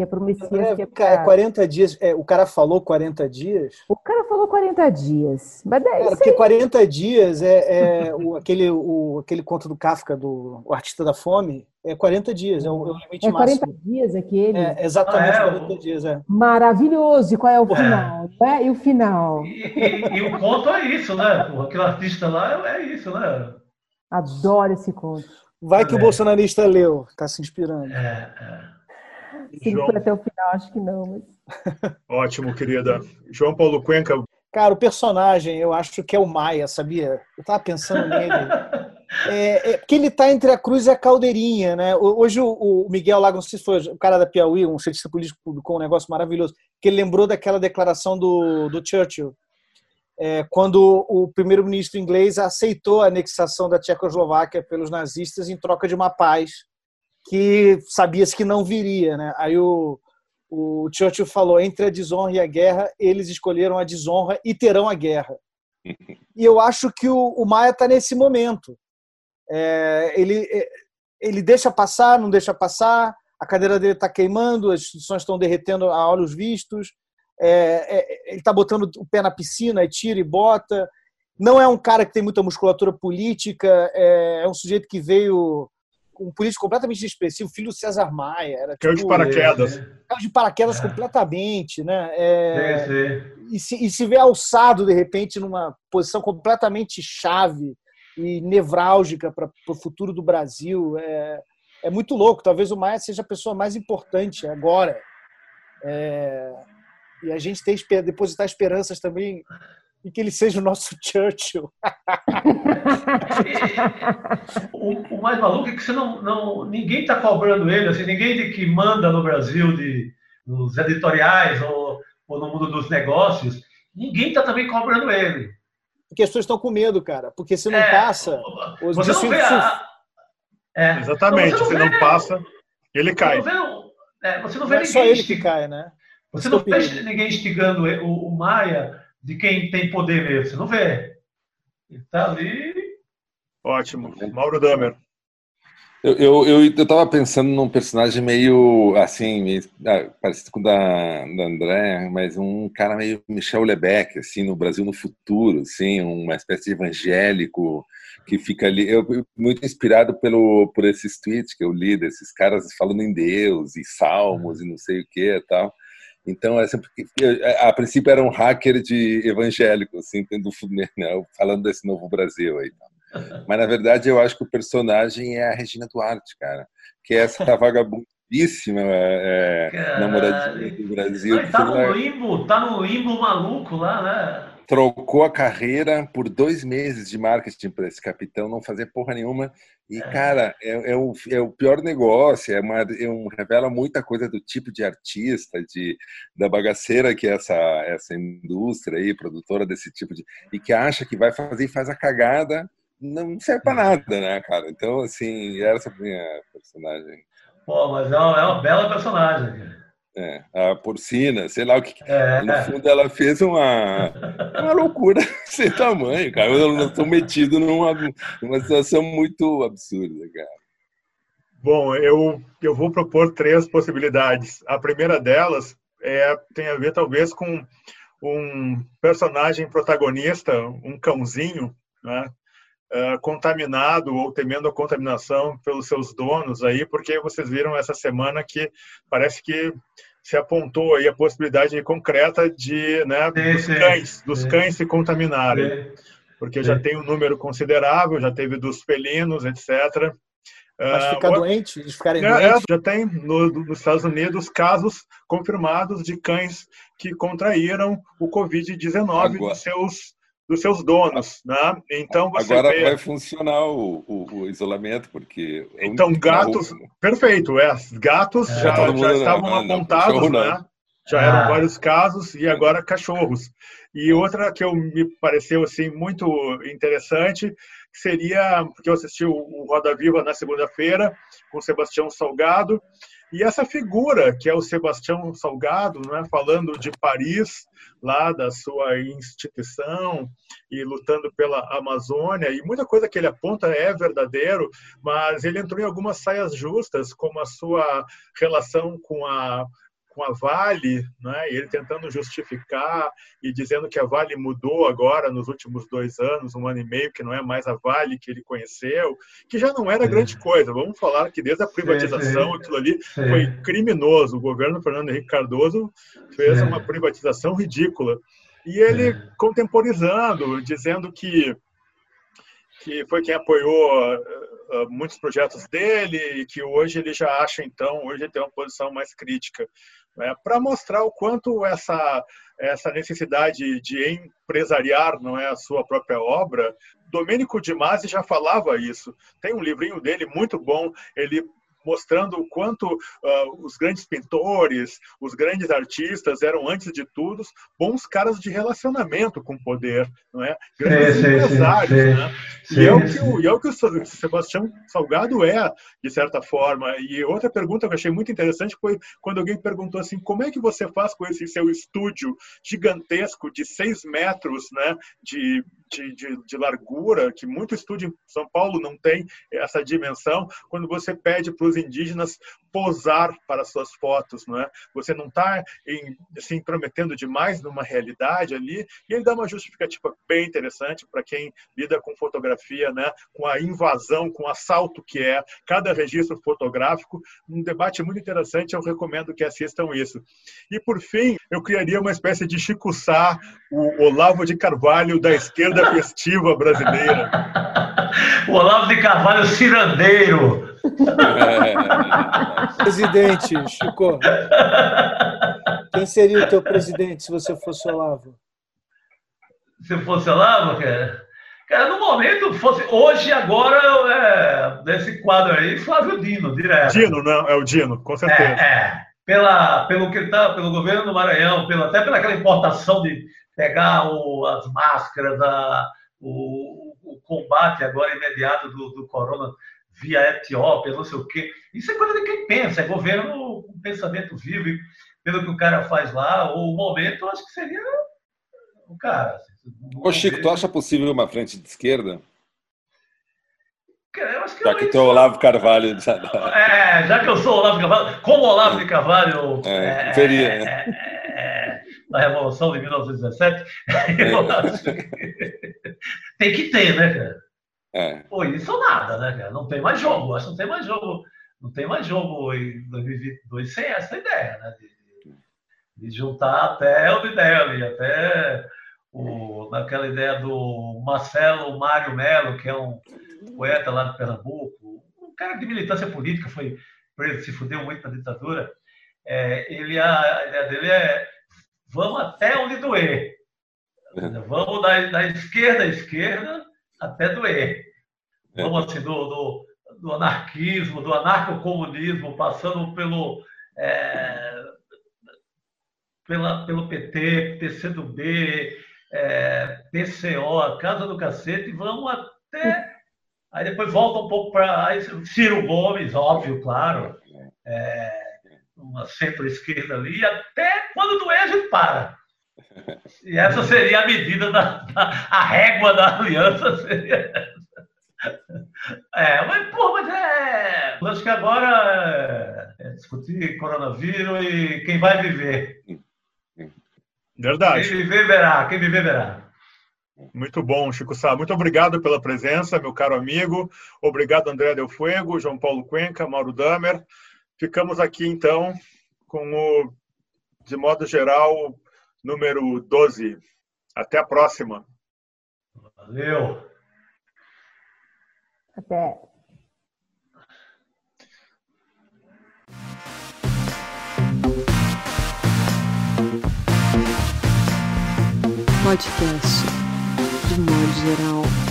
que é pro Messias que é É, pra... 40 dias. é, o cara falou 40 dias. O cara falou 40 dias. Mas daí, Cara, isso porque aí- 40 dias é, é o, aquele, o, aquele conto do Kafka, do o Artista da Fome, é 40 dias, é o, é o limite é 40 máximo. dias aquele. É, exatamente Ah, é, 40 o- dias, é. Maravilhoso. E qual é o É. final? né? E o final? E, e- e o conto é isso, né? Aquele artista lá é, é isso, né? Adoro esse conto. Vai que o É. bolsonarista leu, tá se inspirando. É, é. João, até o final, acho que não. Mas... ótimo, querida. João Paulo Cuenca, Cara, o personagem, eu acho que é o Maia, sabia? Eu tava pensando nele. É, é porque ele tá entre a cruz e a caldeirinha, né? Hoje o, o Miguel Lago, não sei se foi o cara da Piauí, um cientista político, publicou um negócio maravilhoso, que ele lembrou daquela declaração do, do Churchill, é, quando o primeiro-ministro inglês aceitou a anexação da Tchecoslováquia pelos nazistas em troca de uma paz que sabia-se que não viria, né? Aí o, o Churchill falou: entre a desonra e a guerra, eles escolheram a desonra e terão a guerra. E eu acho que o, o Maia está nesse momento. É, ele, é, ele deixa passar, não deixa passar, a cadeira dele está queimando, as instituições estão derretendo a olhos vistos, é, é, ele está botando o pé na piscina, e tira e bota. Não é um cara que tem muita musculatura política, é, é um sujeito que veio um político completamente expressivo, filho do César Maia. Era, caiu de tipo, paraquedas. caiu de paraquedas É. completamente, né? É, Sim, sim. e, se, e se vê alçado de repente numa posição completamente chave e nevrálgica para o futuro do Brasil é, é muito louco. Talvez o Maia seja a pessoa mais importante agora. É, e a gente tem que depositar esperanças também e que ele seja o nosso Churchill. O, o mais maluco é que você não, não ninguém está cobrando ele, assim, ninguém de que manda no Brasil de, nos editoriais ou, ou no mundo dos negócios, ninguém está também cobrando ele. Porque as pessoas estão com medo, cara. Porque se não É, passa. os Você não vê a, é, Exatamente, Não, se você não vê- passa, ele você cai. não vê, é, você não Não vê é só ninguém ele que cai, né? Você não o vê ninguém instigando o, o Maia de quem tem poder mesmo. Você não vê. Ele está ali. Ótimo. Mauro Damer. Eu, eu, eu, eu tava pensando num personagem meio, assim, meio, ah, parecido com o da, da André, mas um cara meio Michel Lebeck, assim, no Brasil no futuro, assim, uma espécie de evangélico que fica ali, eu, eu- muito inspirado pelo, por esses tweets que eu li, desses caras falando em Deus e salmos e não sei o que e tal. Então, é sempre, eu, a princípio era um hacker de evangélico, assim, tendo, né, falando desse novo Brasil aí. Mas na verdade eu acho que o personagem é a Regina Duarte, cara, que é essa vagabundíssima é, Caralho. namoradinha do Brasil. Que tá no limbo, tá no limbo maluco lá, né? Trocou a carreira por dois meses de marketing para esse capitão não fazer porra nenhuma. E, cara, é, é o, é o pior negócio, é uma, é um, revela muita coisa do tipo de artista, de, da bagaceira que é essa, essa indústria aí, produtora desse tipo de. e que acha que vai fazer e faz a cagada não serve para nada, né, cara? Então, assim, essa é a minha personagem. Pô, mas é uma, é uma bela personagem. cara. É, a porcina, sei lá o que. É, No fundo, ela fez uma, uma loucura sem tamanho, cara. Eu não estou metido numa, numa situação muito absurda, cara. Bom, eu, eu vou propor três possibilidades. A primeira delas é, tem a ver, talvez, com um personagem protagonista, um cãozinho, né, uh, contaminado ou temendo a contaminação pelos seus donos aí, porque vocês viram essa semana que parece que se apontou aí a possibilidade concreta de, né, Sim, dos sim, cães, dos sim. cães se contaminarem, porque já tem um número considerável, já teve dos felinos, etc. Mas Ah, ficar outra- doente, eles ficarem é, é, doentes. já tem no- nos Estados Unidos casos confirmados de cães que contraíram o Covid-19 Agora- dos seus, dos seus donos. Né? Então, você Agora vê... vai funcionar o, o- o isolamento, porque. Então, o- gatos- Perfeito, é. Gatos É, já, mundo já não- estavam não, apontados, não. né? Já ah. eram vários casos e agora cachorros. E outra que eu, me pareceu assim muito interessante seria porque eu assisti o Roda Viva na segunda-feira com o Sebastião Salgado e essa figura que é o Sebastião Salgado, né, falando de Paris, lá da sua instituição e lutando pela Amazônia, e muita coisa que ele aponta é verdadeiro, mas ele entrou em algumas saias justas, como a sua relação com a com a Vale, né? ele tentando justificar e dizendo que a Vale mudou agora nos últimos dois anos, um ano e meio, que não é mais a Vale que ele conheceu, que já não era grande coisa. Vamos falar que desde a privatização, aquilo ali foi criminoso. O governo Fernando Henrique Cardoso fez uma privatização ridícula. E ele contemporizando, dizendo que que foi quem apoiou uh, muitos projetos dele e que hoje ele já acha então hoje ele tem uma posição mais crítica né, para mostrar o quanto essa, essa necessidade de empresariar não é a sua própria obra. Domênico Di Masi já falava isso. Tem um livrinho dele muito bom. Ele mostrando o quanto uh, os grandes pintores, os grandes artistas eram, antes de tudo, bons caras de relacionamento com o poder, não é? Grandes sim, empresários, sim, né? Sim, e, é o que o, e é o que o Sebastião Salgado é, de certa forma. E outra pergunta que eu achei muito interessante foi quando alguém perguntou assim, como é que você faz com esse seu estúdio gigantesco de seis metros, né, de, de, de, de largura, que muito estúdio em São Paulo não tem essa dimensão, quando você pede para os indígenas posar para suas fotos, não é? Você não está se intrometendo demais numa realidade ali, e ele dá uma justificativa bem interessante para quem lida com fotografia, né? Com a invasão, com o assalto que é cada registro fotográfico, um debate muito interessante, eu recomendo que assistam isso. E por fim, eu criaria uma espécie de Chico Sá, o Olavo de Carvalho da esquerda festiva brasileira. o Olavo de Carvalho cirandeiro. presidente, Chico. Quem seria o teu presidente se você fosse Olavo? Se fosse Olavo, cara? Cara, no momento, fosse hoje, agora, é, nesse quadro aí, Flávio Dino, direto. Dino, não, é o Dino, com certeza. É, é. Pela, pelo que tá, pelo governo do Maranhão, pela, até pelaquela importação de pegar o, as máscaras, a, o, o, combate agora imediato do, do corona via Etiópia, não sei o quê. Isso é coisa de quem pensa, é governo com pensamento vivo, e pelo que o cara faz lá, ou o momento, acho que seria o cara. Ô Chico, tu acha possível uma frente de esquerda? Eu acho que já que tu é o Olavo Carvalho. É, já que eu sou o Olavo Carvalho, como Olavo de Carvalho. É, é, seria, é, né? É, na Revolução de 1917, eu acho que tem que ter, né, cara? É. Pô, isso nada, né, cara? Não tem mais jogo. Acho que não tem mais jogo. Não tem mais jogo em 2022 sem essa ideia, né? De, de juntar até o ideia ali, até o, naquela ideia do Marcelo Mário Melo, que é um poeta lá de Pernambuco, um cara de militância política, foi preso, se fudeu muito na ditadura. É, ele, a, a ideia dele é vamos até onde doer. É. Vamos da, da esquerda à esquerda até doer. É. Vamos assim, do, do, do anarquismo, do anarcocomunismo, passando pelo, é, pela, pelo PT, PCdoB, é, PCO, Casa do Cacete, e vamos até. Aí depois volta um pouco para Ciro Gomes, óbvio, claro. É, uma centro-esquerda ali, até quando doer a gente para. E essa seria a medida da, da a régua da aliança seria É, mas, pô, mas é. Acho que agora é discutir coronavírus e quem vai viver. Verdade. Quem viver verá, quem viver verá. Muito bom, Chico Sá. Muito obrigado pela presença, meu caro amigo. Obrigado, André Del Fuego, João Paulo Cuenca, Mauro Damer. Ficamos aqui, então, com o, de modo geral, número 12. Até a próxima. Valeu. Até. Podcast, de modo geral.